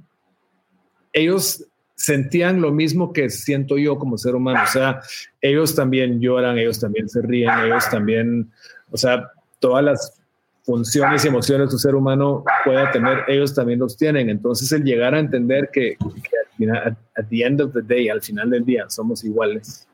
ellos sentían lo mismo que siento yo como ser humano. O sea, ellos también lloran, ellos también se ríen, ellos también, o sea, todas las funciones y emociones que un ser humano pueda tener, ellos también los tienen. Entonces, el llegar a entender que, al final, at the end of the day, al final del día, somos iguales.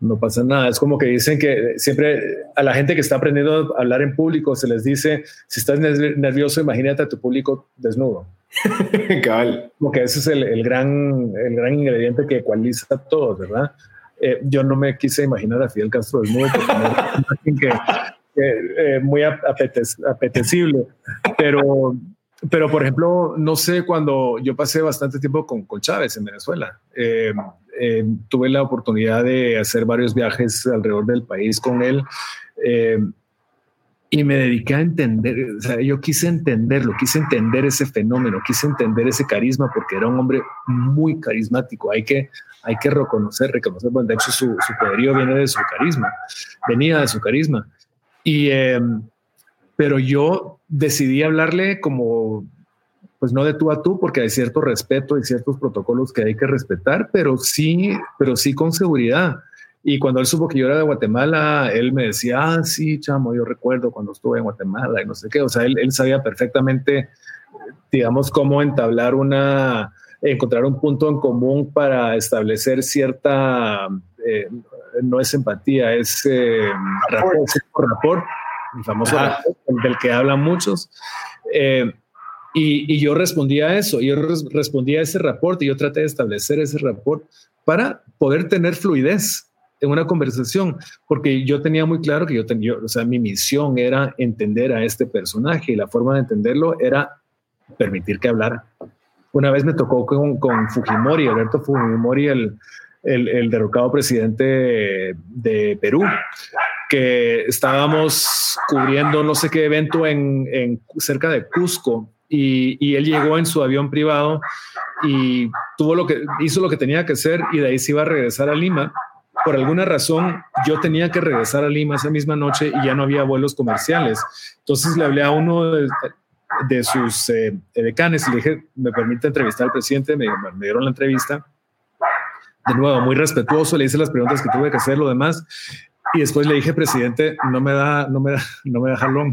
No pasa nada. Es como que dicen que siempre a la gente que está aprendiendo a hablar en público se les dice, si estás nervioso, imagínate a tu público desnudo. Cabal. Como que ese es el, el, gran, el gran ingrediente que ecualiza todo, ¿verdad? Eh, yo no me quise imaginar a Fidel Castro desnudo porque que eh, muy apetecible. Pero, pero, por ejemplo, no sé, cuando yo pasé bastante tiempo con, con Chávez en Venezuela, eh, eh, tuve la oportunidad de hacer varios viajes alrededor del país con él. y me dediqué a entender, o sea, yo quise entenderlo, quise entender ese fenómeno, quise entender ese carisma, porque era un hombre muy carismático. Hay que, hay que reconocer, reconocer, bueno, de hecho su, su poderío viene de su carisma, venía de su carisma. Y, em, pero yo decidí hablarle como, pues no de tú a tú, porque hay cierto respeto y ciertos protocolos que hay que respetar, pero sí, pero sí con seguridad. Y cuando él supo que yo era de Guatemala, él me decía, ah, sí, chamo, yo recuerdo cuando estuve en Guatemala y no sé qué. O sea, él, él sabía perfectamente digamos, cómo entablar una, encontrar un punto en común para establecer cierta, eh, no es empatía, es eh, rapport, el famoso rapport, del que hablan muchos. Eh, y, yo respondí a eso, yo respondí a ese reporte, yo traté de establecer ese reporte para poder tener fluidez en una conversación, porque yo tenía muy claro que yo tenía, o sea, mi misión era entender a este personaje y la forma de entenderlo era permitir que hablara. Una vez me tocó con, con Fujimori, Alberto Fujimori, el, el, derrocado presidente de Perú, que estábamos cubriendo no sé qué evento en, en cerca de Cusco y, él llegó en su avión privado y tuvo lo que hizo lo que tenía que hacer y de ahí se iba a regresar a Lima. Por alguna razón, yo tenía que regresar a Lima esa misma noche y ya no había vuelos comerciales. Entonces le hablé a uno de, sus eh, decanes y le dije, ¿me permite entrevistar al presidente? Me, me, dieron la entrevista. De nuevo, muy respetuoso, le hice las preguntas que tuve que hacer, lo demás. Y después le dije, presidente, no me da, no me da, no me da jalón.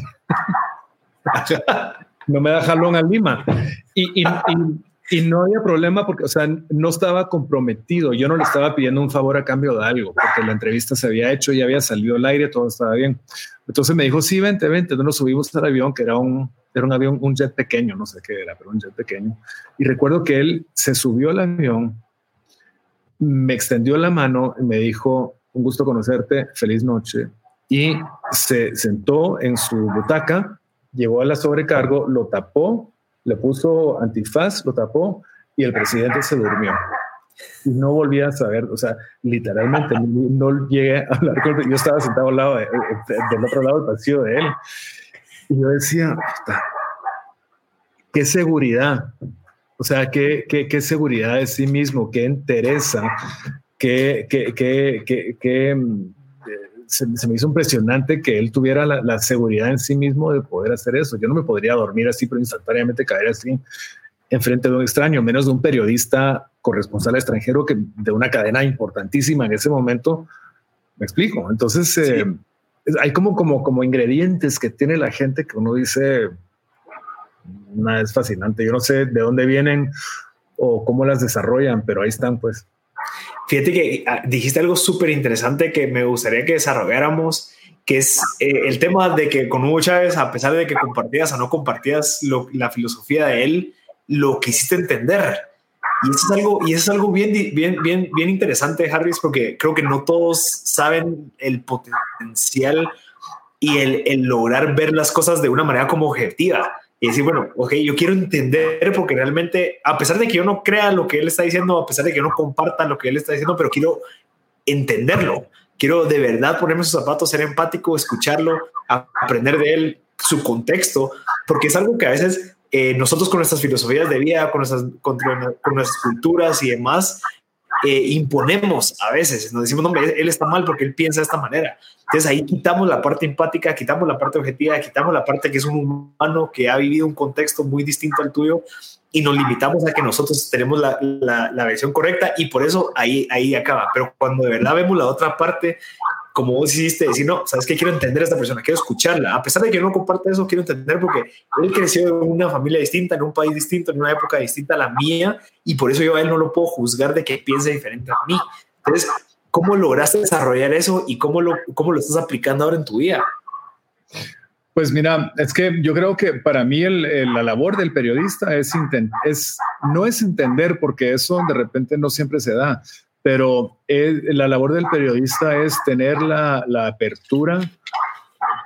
no me da jalón a Lima. Y, y, y, no había problema porque, o sea, no estaba comprometido. Yo no le estaba pidiendo un favor a cambio de algo, porque la entrevista se había hecho, ya había salido al aire, todo estaba bien. Entonces me dijo, sí, vente, vente. Entonces nos subimos al avión, que era un, era un avión, un jet pequeño, no sé qué era, pero un jet pequeño. Y recuerdo que él se subió al avión, me extendió la mano y me dijo, un gusto conocerte, feliz noche. Y se sentó en su butaca llegó a la sobrecargo, lo tapó, le puso antifaz, lo tapó y el presidente se durmió. Y no volvía a saber, o sea, literalmente no, llegué a hablar con él. Yo estaba sentado al lado del otro lado del pasillo de él. Y yo decía, qué seguridad. O sea, qué, qué, qué seguridad de sí mismo, qué interesa, qué, qué, qué, qué se, me hizo impresionante que él tuviera la, seguridad en sí mismo de poder hacer eso. Yo no me podría dormir así, pero instantáneamente caer así enfrente de un extraño, menos de un periodista corresponsal extranjero que de una cadena importantísima en ese momento. Me explico. Entonces, eh, hay como, como, como ingredientes que tiene la gente que uno dice, una es fascinante. Yo no sé de dónde vienen o cómo las desarrollan, pero ahí están, pues. Fíjate que ah, dijiste algo súper interesante que me gustaría que desarrolláramos, que es eh, el tema de que con Hugo Chávez, a pesar de que compartías o no compartías la filosofía de él, lo quisiste entender. Y eso es algo, y es algo bien, bien, bien, bien interesante, Harris, porque creo que no todos saben el potencial y el lograr ver las cosas de una manera como objetiva y decir, bueno, ok, yo quiero entender porque realmente, a pesar de que yo no crea lo que él está diciendo, a pesar de que yo no comparta lo que él está diciendo, pero quiero entenderlo. Quiero de verdad ponerme sus zapatos, ser empático, escucharlo, aprender de él, su contexto, porque es algo que a veces eh, nosotros con nuestras filosofías de vida, con nuestras, con, con nuestras culturas y demás, eh, imponemos a veces, nos decimos, hombre, él está mal porque él piensa de esta manera. Entonces ahí quitamos la parte empática, quitamos la parte objetiva, quitamos la parte que es un humano que ha vivido un contexto muy distinto al tuyo y nos limitamos a que nosotros tenemos la, la, la versión correcta y por eso ahí, ahí acaba. Pero cuando de verdad vemos la otra parte como vos hiciste, decir, no, sabes que quiero entender a esta persona, quiero escucharla, a pesar de que no comparte eso, quiero entender porque él creció en una familia distinta, en un país distinto, en una época distinta a la mía, y por eso yo a él no lo puedo juzgar de que piense diferente a mí. Entonces, ¿cómo lograste desarrollar eso y cómo lo, cómo lo estás aplicando ahora en tu vida? Pues mira, es que yo creo que para mí la labor del periodista es, es no es entender, porque eso de repente no siempre se da, pero la labor del periodista es tener la, apertura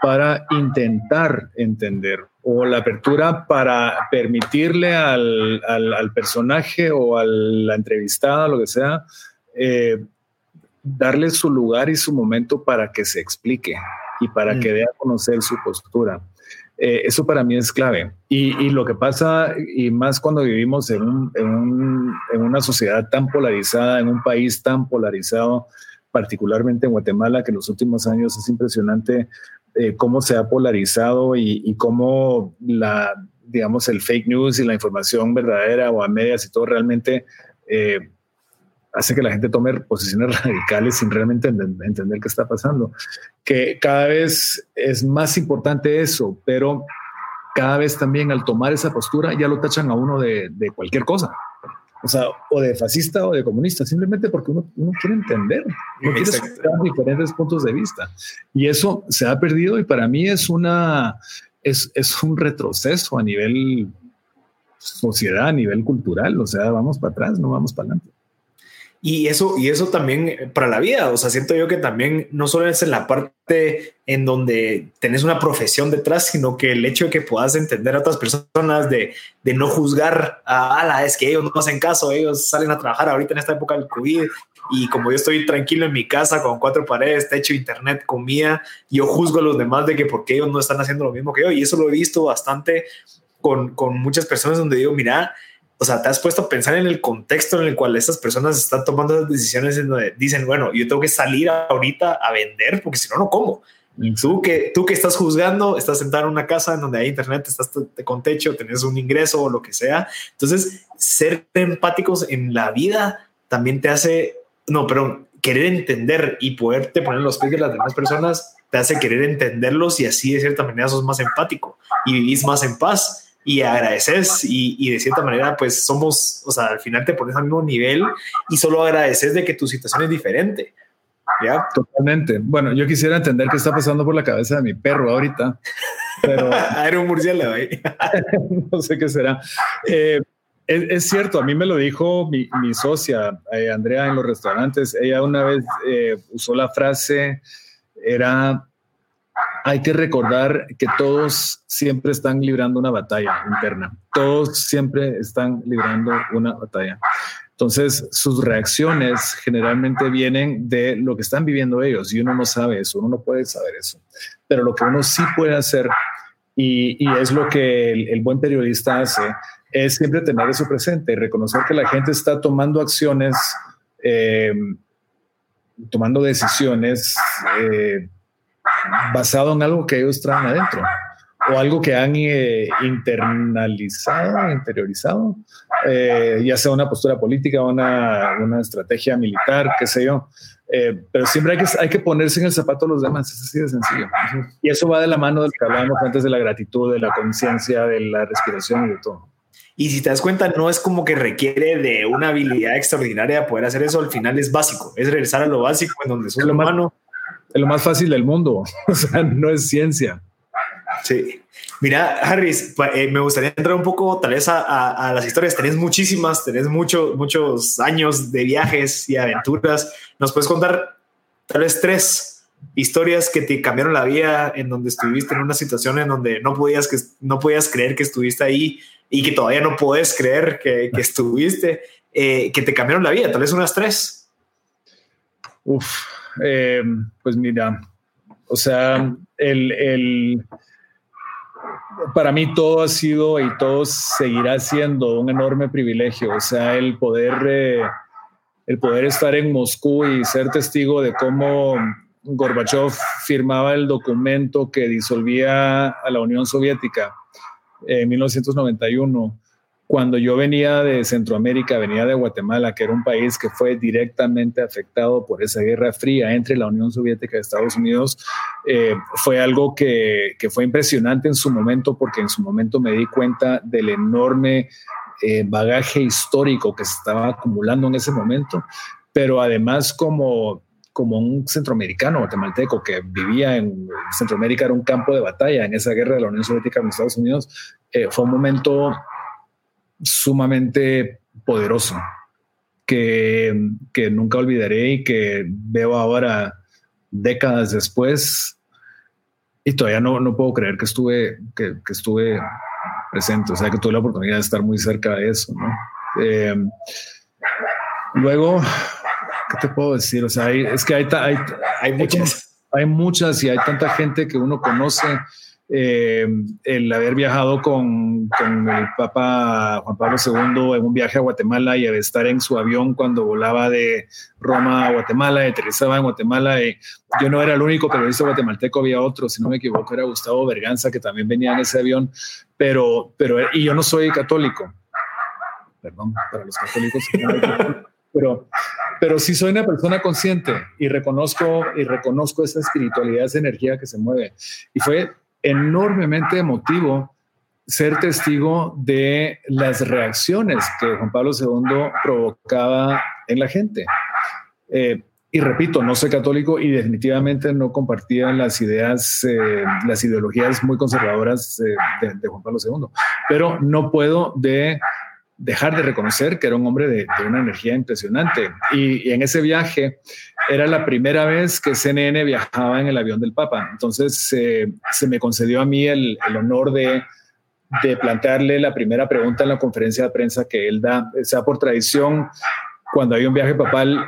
para intentar entender o la apertura para permitirle al, personaje o a la entrevistada, lo que sea, eh, darle su lugar y su momento para que se explique y para que mm. dé a conocer su postura. Eh, eso para mí es clave. Y, lo que pasa, y más cuando vivimos en, una sociedad tan polarizada, en un país tan polarizado, particularmente en Guatemala, que en los últimos años es impresionante eh, cómo se ha polarizado y, cómo la, digamos, el fake news y la información verdadera o a medias y todo realmente eh, hace que la gente tome posiciones radicales sin realmente entender, qué está pasando. Que cada vez es más importante eso, pero cada vez también al tomar esa postura ya lo tachan a uno de, de cualquier cosa. O sea, o de fascista o de comunista, simplemente porque uno, uno quiere entender, no quiere diferentes puntos de vista. Y eso se ha perdido y para mí es una, es, es un retroceso a nivel sociedad, a nivel cultural. O sea, vamos para atrás, no vamos para adelante. Y eso, y eso también eh, para la vida, o sea, siento yo que también no solo es en la parte en donde tenés una profesión detrás, sino que el hecho de que puedas entender a otras personas, de, de no juzgar a, la es que ellos no hacen caso, ellos salen a trabajar ahorita en esta época del COVID y como yo estoy tranquilo en mi casa con cuatro paredes, techo, internet, comida, yo juzgo a los demás de que porque ellos no están haciendo lo mismo que yo y eso lo he visto bastante con, con muchas personas donde digo, mira, o sea, te has puesto a pensar en el contexto en el cual estas personas están tomando las decisiones en donde dicen, bueno, yo tengo que salir ahorita a vender porque si no, no como. Y tú que, tú que estás juzgando, estás sentado en una casa en donde hay internet, estás con techo, tenés un ingreso o lo que sea. Entonces, ser empáticos en la vida también te hace, no, pero querer entender y poderte poner los pies de las demás personas te hace querer entenderlos y así de cierta manera sos más empático y vivís más en paz y agradeces y, de cierta manera pues somos, o sea, al final te pones al mismo nivel y solo agradeces de que tu situación es diferente. ¿Ya? Totalmente. Bueno, yo quisiera entender qué está pasando por la cabeza de mi perro ahorita, pero... Era un murciélago ahí. no sé qué será. Eh, es, cierto, a mí me lo dijo mi, socia, eh, Andrea, en los restaurantes. Ella una vez eh, usó la frase, era hay que recordar que todos siempre están librando una batalla interna. Todos siempre están librando una batalla. Entonces, sus reacciones generalmente vienen de lo que están viviendo ellos y uno no sabe eso, uno no puede saber eso. Pero lo que uno sí puede hacer, y, es lo que el, buen periodista hace, es siempre tener eso presente y reconocer que la gente está tomando acciones, eh, tomando decisiones. Eh, basado en algo que ellos traen adentro o algo que han eh, internalizado, interiorizado, eh, ya sea una postura política, una, una estrategia militar, qué sé yo. Eh, pero siempre hay que, hay que ponerse en el zapato de los demás, es así de sencillo. Y eso va de la mano del que hablábamos antes de la gratitud, de la conciencia, de la respiración y de todo. Y si te das cuenta, no es como que requiere de una habilidad extraordinaria poder hacer eso, al final es básico, es regresar a lo básico en donde sos humano es lo más fácil del mundo. O sea, no es ciencia. Sí. Mira, Harris, eh, me gustaría entrar un poco tal vez a, las historias. Tenés muchísimas, tenés muchos muchos años de viajes y aventuras. ¿Nos puedes contar tal vez tres historias que te cambiaron la vida en donde estuviste en una situación en donde no podías, que, no podías creer que estuviste ahí y que todavía no puedes creer que, que estuviste, eh, que te cambiaron la vida? Tal vez unas tres. Uf, eh, pues mira, o sea, el, para mí todo ha sido y todo seguirá siendo un enorme privilegio. O sea, el poder, eh, el poder estar en Moscú y ser testigo de cómo Gorbachev firmaba el documento que disolvía a la Unión Soviética en 1991 cuando yo venía de Centroamérica, venía de Guatemala, que era un país que fue directamente afectado por esa guerra fría entre la Unión Soviética y Estados Unidos, eh, fue algo que, que, fue impresionante en su momento porque en su momento me di cuenta del enorme eh, bagaje histórico que se estaba acumulando en ese momento, pero además como como un centroamericano guatemalteco que vivía en Centroamérica, era un campo de batalla en esa guerra de la Unión Soviética con Estados Unidos, eh, fue un momento sumamente poderoso que, nunca olvidaré y que veo ahora décadas después y todavía no, no puedo creer que estuve, que, estuve presente, o sea que tuve la oportunidad de estar muy cerca de eso. Eh, luego, ¿qué te puedo decir? O sea, es que hay, hay, hay muchas. Hay muchas y hay tanta gente que uno conoce eh, el haber viajado con, el Papa Juan Pablo II en un viaje a Guatemala y estar en su avión cuando volaba de Roma a Guatemala aterrizaba en Guatemala. Y yo no era el único periodista guatemalteco, había otro, si no me equivoco, era Gustavo Berganza, que también venía en ese avión, pero, pero y yo no soy católico. Perdón, para los católicos. pero, pero sí soy una persona consciente y reconozco y reconozco esa espiritualidad, esa energía que se mueve. Y fue enormemente emotivo ser testigo de las reacciones que Juan Pablo II provocaba en la gente. Eh, y repito, no soy católico y definitivamente no compartía las ideas, eh, las ideologías muy conservadoras eh, de, Juan Pablo II, pero no puedo de dejar de reconocer que era un hombre de, una energía impresionante. Y, en ese viaje era la primera vez que CNN viajaba en el avión del Papa. Entonces se me concedió a mí el, honor de de plantearle la primera pregunta en la conferencia de prensa que él da, sea por tradición, cuando hay un viaje papal, eh,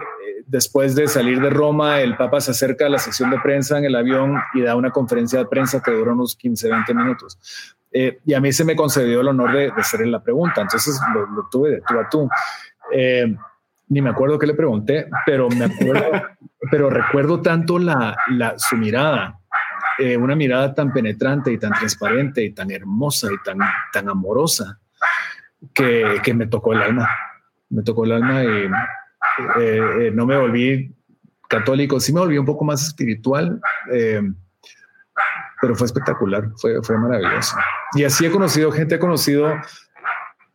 después de salir de Roma, el Papa se acerca a la sección de prensa en el avión y da una conferencia de prensa que dura unos 15, 20 minutos. Eh, y a mí se me concedió el honor de, hacerle la pregunta, entonces lo, tuve de tú a tú. Eh, ni me acuerdo qué le pregunté, pero me acuerdo, pero recuerdo tanto la, la, su mirada, eh, una mirada tan penetrante y tan transparente y tan hermosa y tan, tan amorosa que, que me tocó el alma. Me tocó el alma y eh, eh, no me volví católico, sí me volví un poco más espiritual, pero fue espectacular, fue, fue maravilloso. Y así he conocido gente, he conocido,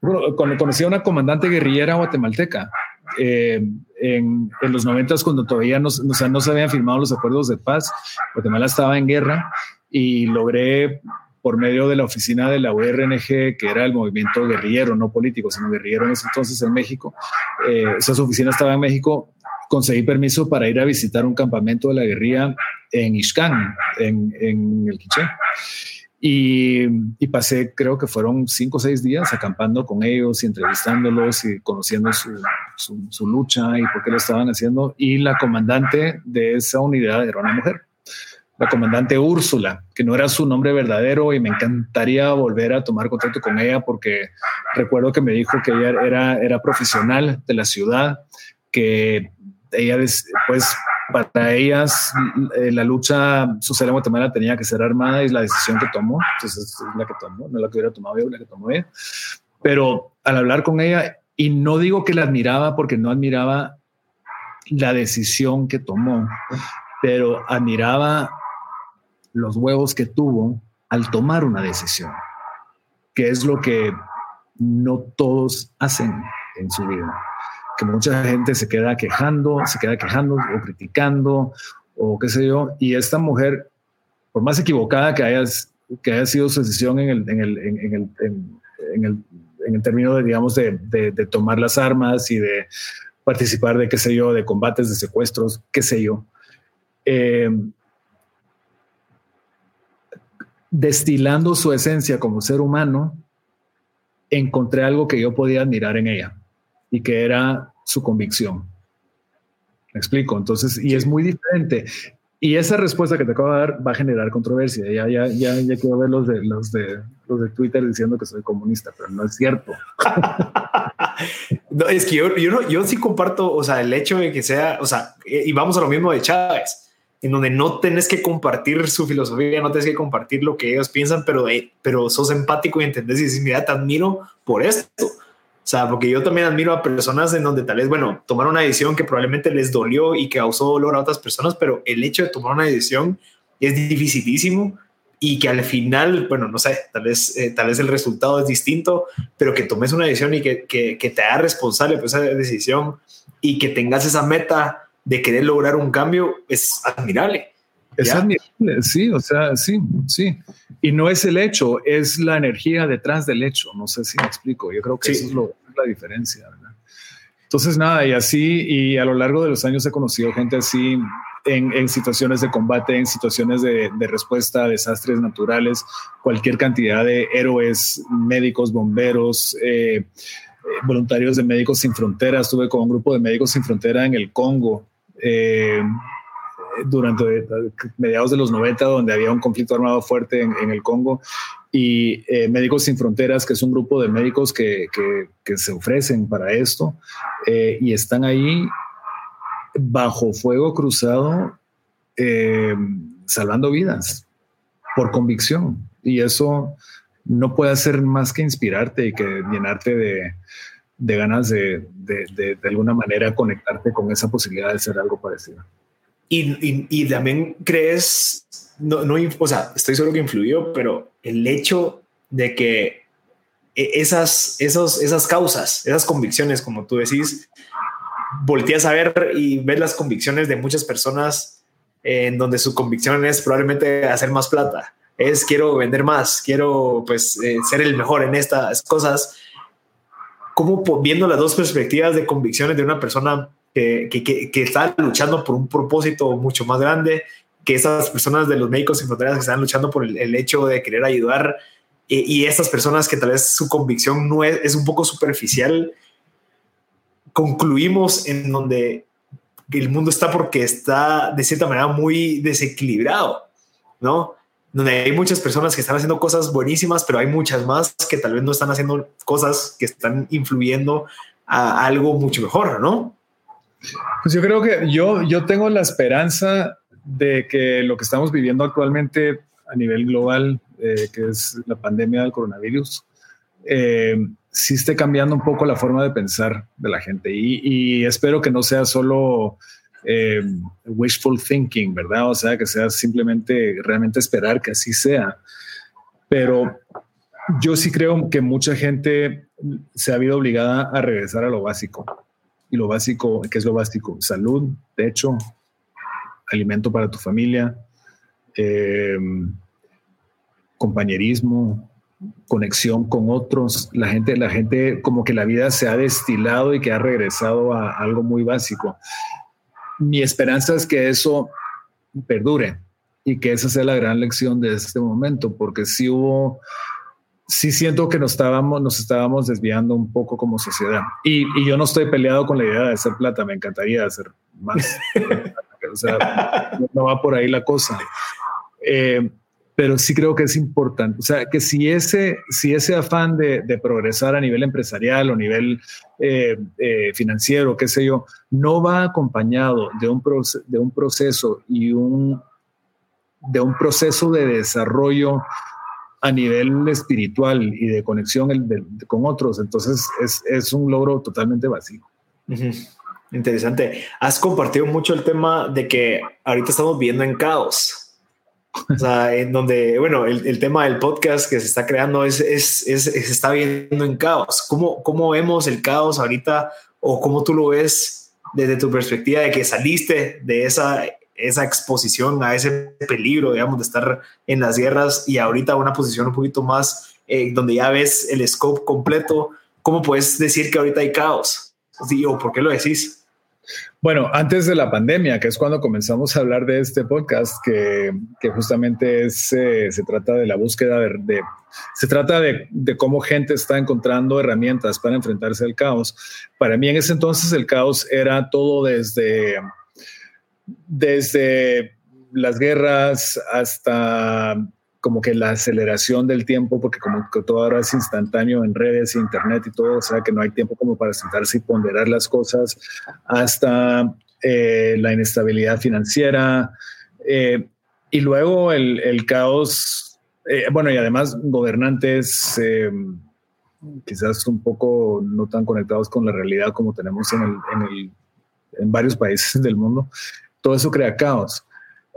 bueno, conocí a una comandante guerrillera guatemalteca eh, en, los noventas cuando todavía no, no, se habían firmado los acuerdos de paz, Guatemala estaba en guerra y logré por medio de la oficina de la URNG, que era el movimiento guerrillero, no político, sino guerrillero en ese entonces en México, eh, esa oficina estaba en México, conseguí permiso para ir a visitar un campamento de la guerrilla en Ixcán, en, en el Quiché. Y, pasé, creo que fueron cinco o seis días acampando con ellos y entrevistándolos y conociendo su, su, lucha y por qué lo estaban haciendo. Y la comandante de esa unidad era una mujer, la comandante Úrsula, que no era su nombre verdadero y me encantaría volver a tomar contacto con ella porque recuerdo que me dijo que ella era, era profesional de la ciudad, que ella pues para ellas eh, la lucha social en Guatemala tenía que ser armada y la decisión que tomó, entonces es la que tomó, no la que hubiera tomado yo, la que tomó ella. Pero al hablar con ella, y no digo que la admiraba porque no admiraba la decisión que tomó, pero admiraba los huevos que tuvo al tomar una decisión, que es lo que no todos hacen en su vida que mucha gente se queda quejando, se queda quejando o criticando o qué sé yo. Y esta mujer, por más equivocada que haya, que haya sido su decisión en el, en el, en, el, en el, en el término de, digamos, de, de, tomar las armas y de participar de, qué sé yo, de combates, de secuestros, qué sé yo. Eh, destilando su esencia como ser humano, encontré algo que yo podía admirar en ella y que era su convicción. Me explico. Entonces, y es muy diferente. Y esa respuesta que te acabo de dar va a generar controversia. Ya, ya, ya, ya quiero ver los de, los de, los de Twitter diciendo que soy comunista, pero no es cierto. no, es que yo, yo, no, yo sí comparto, o sea, el hecho de que sea, o sea, y vamos a lo mismo de Chávez, en donde no tenés que compartir su filosofía, no tenés que compartir lo que ellos piensan, pero, pero sos empático y entendés y dices, mira, te admiro por esto o sea, porque yo también admiro a personas en donde tal vez, bueno, tomar una decisión que probablemente les dolió y que causó dolor a otras personas, pero el hecho de tomar una decisión es dificilísimo y que al final, bueno, no sé, tal vez, eh, tal vez el resultado es distinto, pero que tomes una decisión y que, que, que te hagas responsable por esa decisión y que tengas esa meta de querer lograr un cambio es admirable. Es admirable, sí, o sea, sí, sí. Y no es el hecho, es la energía detrás del hecho. No sé si me explico. Yo creo que eso es lo, la diferencia. Entonces, nada, y así, y a lo largo de los años he conocido gente así en, en situaciones de combate, en situaciones de, de, respuesta a desastres naturales, cualquier cantidad de héroes, médicos, bomberos, eh, eh, voluntarios de Médicos Sin Fronteras. Estuve con un grupo de Médicos Sin Frontera en el Congo. Eh, durante mediados de los 90, donde había un conflicto armado fuerte en, el Congo, y eh, Médicos Sin Fronteras, que es un grupo de médicos que, que, se ofrecen para esto, eh, y están ahí bajo fuego cruzado, eh, salvando vidas por convicción. Y eso no puede hacer más que inspirarte y que llenarte de, de ganas de, de, de, de alguna manera conectarte con esa posibilidad de ser algo parecido. Y, y, también crees, no, no, o sea, estoy seguro que influyó, pero el hecho de que e, esas, esos, esas causas, esas convicciones, como tú decís, volteas a ver y ves las convicciones de muchas personas en donde su convicción es probablemente hacer más plata, es quiero vender más, quiero pues eh, ser el mejor en estas cosas. Como viendo las dos perspectivas de convicciones de una persona que, está luchando por un propósito mucho más grande que esas personas de los médicos sin fronteras que están luchando por el, hecho de querer ayudar y, estas personas que tal vez su convicción no es un poco superficial, concluimos en donde el mundo está porque está de cierta manera muy desequilibrado, ¿no? Donde hay muchas personas que están haciendo cosas buenísimas, pero hay muchas más que tal vez no están haciendo cosas que están influyendo a algo mucho mejor, ¿no? Pues yo creo que yo, yo tengo la esperanza de que lo que estamos viviendo actualmente a nivel global, eh, que es la pandemia del coronavirus, eh, sí esté cambiando un poco la forma de pensar de la gente. Y, espero que no sea solo eh, wishful thinking, ¿verdad? O sea, que sea simplemente realmente esperar que así sea. Pero yo sí creo que mucha gente se ha visto obligada a regresar a lo básico. Y lo básico, ¿qué es lo básico? Salud, techo, alimento para tu familia, eh, compañerismo, conexión con otros. La gente, la gente, como que la vida se ha destilado y que ha regresado a algo muy básico. Mi esperanza es que eso perdure y que esa sea la gran lección de este momento, porque si hubo, sí siento que nos estábamos, nos estábamos desviando un poco como sociedad. Y, yo no estoy peleado con la idea de hacer plata, me encantaría hacer más. o sea, no va por ahí la cosa. Eh, pero sí creo que es importante. O sea, que si ese, si ese afán de, progresar a nivel empresarial o nivel eh, eh, financiero, qué sé yo, no va acompañado de un, de un proceso y un, de un proceso de desarrollo a nivel espiritual y de conexión con otros, entonces es, es, un logro totalmente vacío. Interesante. Has compartido mucho el tema de que ahorita estamos viviendo en caos o sea, en donde, bueno, el, tema del podcast que se está creando es, es, es, se está viendo en caos. ¿Cómo, ¿Cómo vemos el caos ahorita o cómo tú lo ves desde tu perspectiva de que saliste de esa, esa exposición a ese peligro, digamos, de estar en las guerras y ahorita una posición un poquito más eh, donde ya ves el scope completo? ¿Cómo puedes decir que ahorita hay caos? ¿O por qué lo decís? Bueno, antes de la pandemia, que es cuando comenzamos a hablar de este podcast, que, justamente eh, se trata de la búsqueda de, se trata de, cómo gente está encontrando herramientas para enfrentarse al caos. Para mí en ese entonces el caos era todo desde, desde las guerras hasta como que la aceleración del tiempo, porque como que todo ahora es instantáneo en redes, internet y todo, o sea que no hay tiempo como para sentarse y ponderar las cosas, hasta eh, la inestabilidad financiera eh, y luego el, caos, eh, bueno, y además gobernantes quizás un poco no tan conectados con la realidad como tenemos en, el, en varios países del mundo, todo eso crea caos.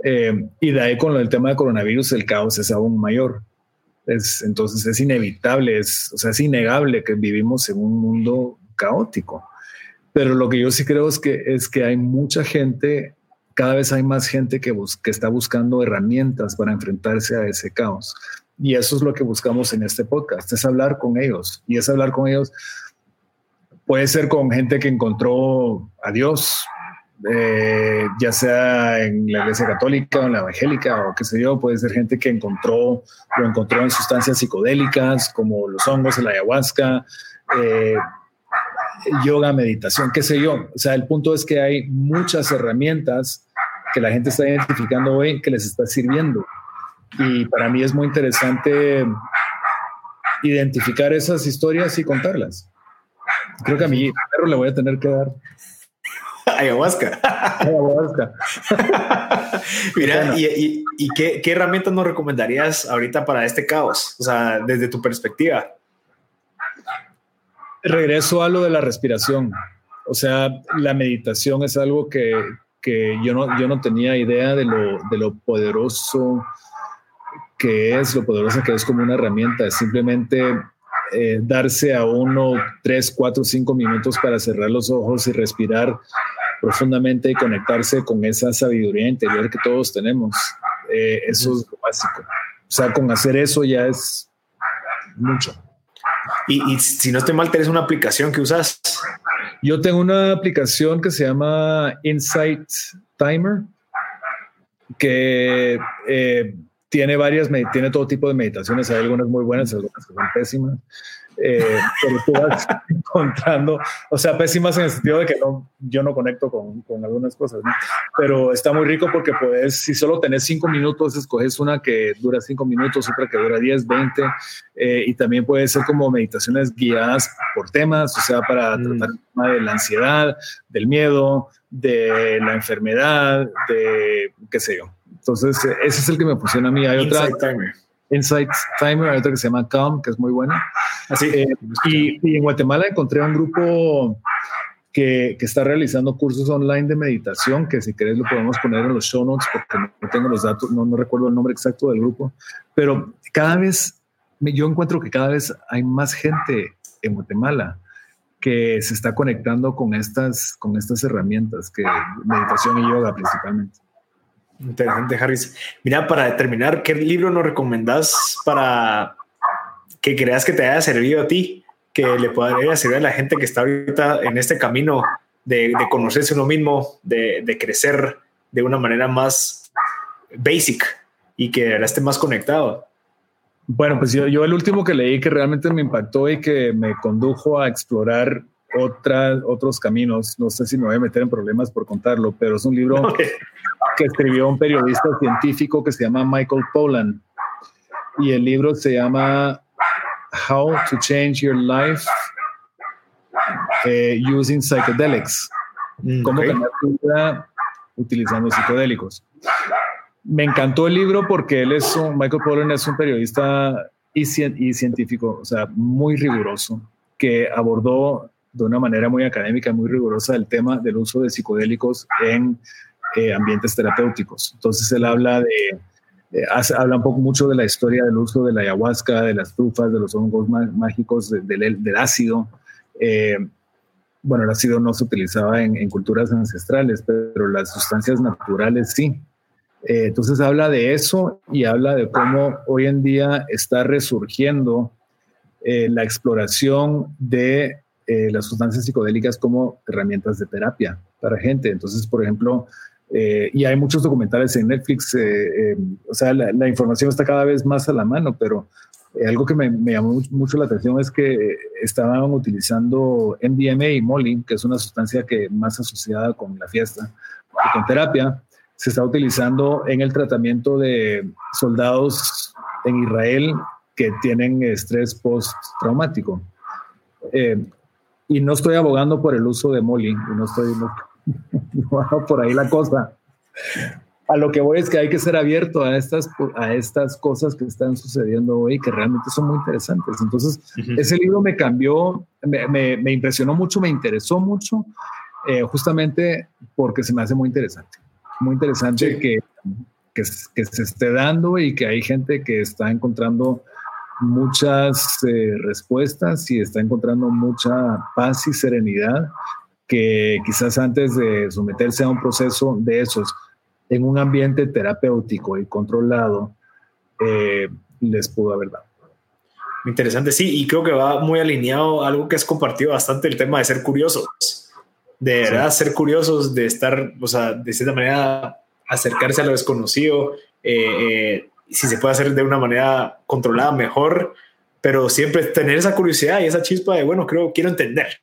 Eh, y de ahí con el tema de coronavirus el caos es aún mayor. Es, entonces es inevitable, es, o sea, es innegable que vivimos en un mundo caótico. Pero lo que yo sí creo es que, es que hay mucha gente, cada vez hay más gente que, que está buscando herramientas para enfrentarse a ese caos. Y eso es lo que buscamos en este podcast, es hablar con ellos. Y es hablar con ellos, puede ser con gente que encontró a Dios, eh, ya sea en la iglesia católica o en la evangélica o qué sé yo, puede ser gente que encontró, lo encontró en sustancias psicodélicas como los hongos, el ayahuasca, eh, yoga, meditación, qué sé yo. O sea, el punto es que hay muchas herramientas que la gente está identificando hoy que les está sirviendo. Y para mí es muy interesante identificar esas historias y contarlas. Creo que a mi perro le voy a tener que dar Ayahuasca. Ayahuasca. Mira, ¿y, qué, herramientas nos recomendarías ahorita para este caos? O sea, desde tu perspectiva. Regreso a lo de la respiración. O sea, la meditación es algo que, yo, no, yo no tenía idea de lo, de lo poderoso que es, lo poderosa que es como una herramienta, es simplemente eh, darse a uno tres, cuatro, cinco minutos para cerrar los ojos y respirar profundamente y conectarse con esa sabiduría interior que todos tenemos. Eh, eso es lo básico. O sea, con hacer eso ya es mucho. Y, si no estoy mal, ¿tenés una aplicación que usas? Yo tengo una aplicación que se llama Insight Timer, que eh, tiene varias, tiene todo tipo de meditaciones, hay algunas muy buenas, algunas que son pésimas, eh, pero tú vas encontrando, o sea, pésimas en el sentido de que no, yo no conecto con, con algunas cosas, ¿no? pero está muy rico porque puedes, si solo tenés cinco minutos, escoges una que dura cinco minutos, otra que dura 10, 20, eh, y también puede ser como meditaciones guiadas por temas, o sea, para mm. tratar el tema de la ansiedad, del miedo, de la enfermedad, de qué sé yo. Entonces, ese es el que me funciona a mí. Hay otra. Insight Timer. Hay otra que se llama Calm, que es muy buena. Así. Eh, y, en Guatemala encontré un grupo que, que, está realizando cursos online de meditación, que si querés lo podemos poner en los show notes, porque no tengo los datos, no, no recuerdo el nombre exacto del grupo, pero cada vez, yo encuentro que cada vez hay más gente en Guatemala que se está conectando con estas, con estas herramientas, que meditación y yoga principalmente. Interesante, Harris. Mira, para terminar, ¿qué libro nos recomendás para que creas que te haya servido a ti, que le pueda servir a la gente que está ahorita en este camino de, conocerse uno mismo, de, crecer de una manera más basic y que ahora esté más conectado? Bueno, pues yo el último que leí que realmente me impactó y que me condujo a explorar otros caminos. No sé si me voy a meter en problemas por contarlo, pero es un libro que escribió un periodista científico que se llama Michael Pollan. Y el libro se llama How to Change Your Life eh, Using Psychedelics. Mm, Cómo cambiar tu vida utilizando psicodélicos. Me encantó el libro porque él es un, Michael Pollan es un periodista y, y científico, o sea, muy riguroso, que abordó de una manera muy académica, muy rigurosa el tema del uso de psicodélicos en eh, ambientes terapéuticos. Entonces él habla de, habla un poco mucho de la historia del uso de la ayahuasca, de las trufas, de los hongos mágicos, del ácido. Eh, bueno, el ácido no se utilizaba en, culturas ancestrales, pero las sustancias naturales sí. Eh, entonces habla de eso y habla de cómo hoy en día está resurgiendo la exploración de eh, las sustancias psicodélicas como herramientas de terapia para gente. Entonces, por ejemplo, eh, y hay muchos documentales en Netflix, eh, o sea, la, información está cada vez más a la mano, pero algo que me, llamó mucho la atención es que estaban utilizando MDMA y Molly, que es una sustancia que más asociada con la fiesta y con terapia, se está utilizando en el tratamiento de soldados en Israel que tienen estrés postraumático. Eh, y no estoy abogando por el uso de Molly, no estoy por ahí la cosa. A lo que voy es que hay que ser abierto a estas, a estas cosas que están sucediendo hoy, que realmente son muy interesantes. Entonces, ese libro me cambió, me, me, impresionó mucho, me interesó mucho, eh, justamente porque se me hace muy interesante. Muy interesante que, que, que, se esté dando y que hay gente que está encontrando muchas eh, respuestas y está encontrando mucha paz y serenidad que quizás antes de someterse a un proceso de esos en un ambiente terapéutico y controlado eh, les pudo haber dado. Interesante, sí, y creo que va muy alineado a algo que has compartido bastante, el tema de ser curiosos, de verdad ser curiosos, de estar, o sea, de cierta manera acercarse a lo desconocido, eh, si se puede hacer de una manera controlada, mejor, pero siempre tener esa curiosidad y esa chispa de, bueno, creo, quiero entender,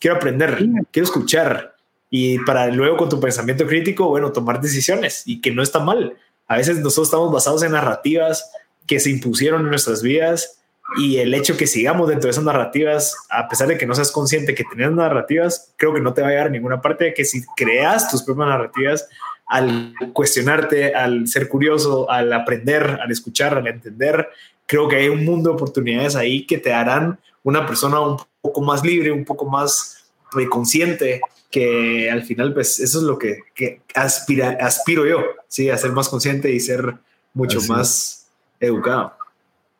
quiero aprender, quiero escuchar y para luego con tu pensamiento crítico, bueno, tomar decisiones y que no está mal. A veces nosotros estamos basados en narrativas que se impusieron en nuestras vidas y el hecho que sigamos dentro de esas narrativas, a pesar de que no seas consciente que tenías narrativas, creo que no te va a llegar a ninguna parte, que si creas tus propias narrativas, al cuestionarte, al ser curioso, al aprender, al escuchar, al entender. Creo que hay un mundo de oportunidades ahí que te harán una persona un poco más libre, un poco más eh, consciente, que al final, pues eso es lo que, aspira, aspiro yo, ¿sí? a ser más consciente y ser mucho más educado.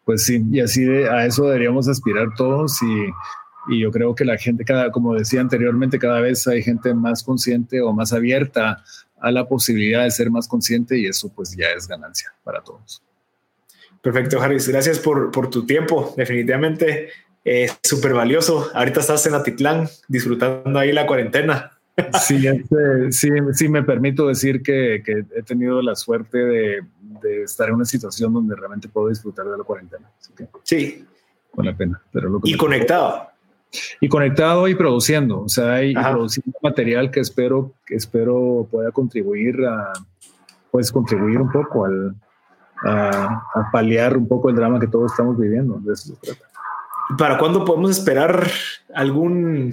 Pues sí, y así de, a eso deberíamos aspirar todos y, y yo creo que la gente, cada, como decía anteriormente, cada vez hay gente más consciente o más abierta a la posibilidad de ser más consciente y eso pues ya es ganancia para todos. Perfecto, Harris. Gracias por, por tu tiempo. Definitivamente es eh, súper valioso. Ahorita estás en Atitlán disfrutando ahí la cuarentena. Sí, este, sí, sí, me permito decir que, que he tenido la suerte de, de, estar en una situación donde realmente puedo disfrutar de la cuarentena. sí. Con la pena. Pero y conectado. Y conectado y produciendo. O sea, hay produciendo material que espero, que espero pueda contribuir a, pues contribuir un poco al, a, a, paliar un poco el drama que todos estamos viviendo. De eso se trata. ¿Para cuándo podemos esperar algún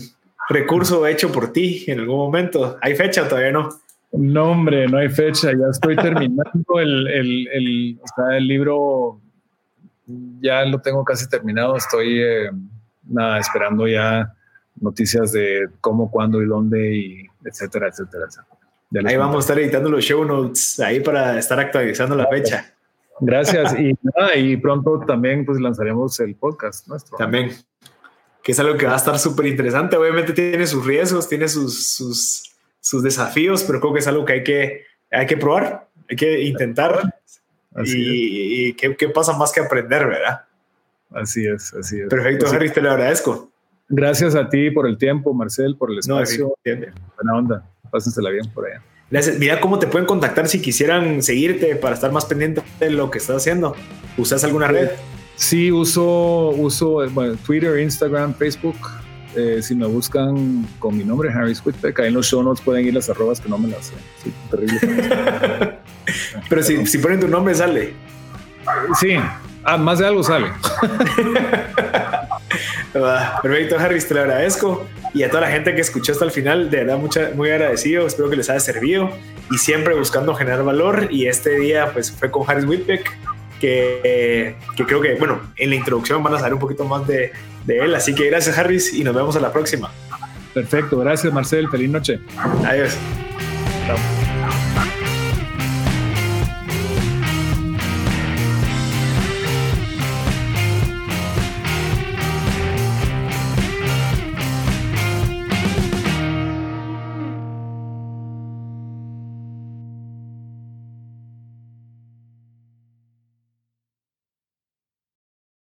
recurso hecho por ti en algún momento? ¿Hay fecha o todavía no? No, hombre, no hay fecha. Ya estoy terminando el, el, el, el libro. Ya lo tengo casi terminado. Estoy eh, nada, esperando ya noticias de cómo, cuándo y dónde y etcétera, etcétera, etcétera. Ahí vamos a estar editando los show notes ahí para estar actualizando la fecha. Gracias. Y, y pronto también pues lanzaremos el podcast nuestro. También. Que es algo que va a estar súper interesante. Obviamente tiene sus riesgos, tiene sus, sus, sus, desafíos, pero creo que es algo que hay que, hay que probar, hay que intentar. y, y qué, qué, pasa más que aprender, ¿verdad? Así es, así es. Perfecto, Harry, te lo agradezco. Gracias a ti por el tiempo, Marcel, por el espacio. No, Buena onda. Pásensela bien por allá. Mira cómo te pueden contactar si quisieran seguirte para estar más pendiente de lo que estás haciendo. ¿Usas alguna red? Sí, uso, uso Twitter, Instagram, Facebook. Eh, si me buscan con mi nombre, Harry Whitbeck, ahí en los show notes pueden ir las arrobas que no me las sé. Sí, terrible. Pero si, si ponen tu nombre, sale. Sí, ah, más de algo sale. Perfecto, Harry, te lo agradezco. Y a toda la gente que escuchó hasta el final, de verdad, mucha, muy agradecido. Espero que les haya servido. Y siempre buscando generar valor. Y este día, pues, fue con Harris Whitbeck, que, que creo que, bueno, en la introducción van a saber un poquito más de, de él. Así que gracias, Harris, y nos vemos a la próxima. Perfecto, gracias, Marcel. Feliz noche. Adiós. Chao.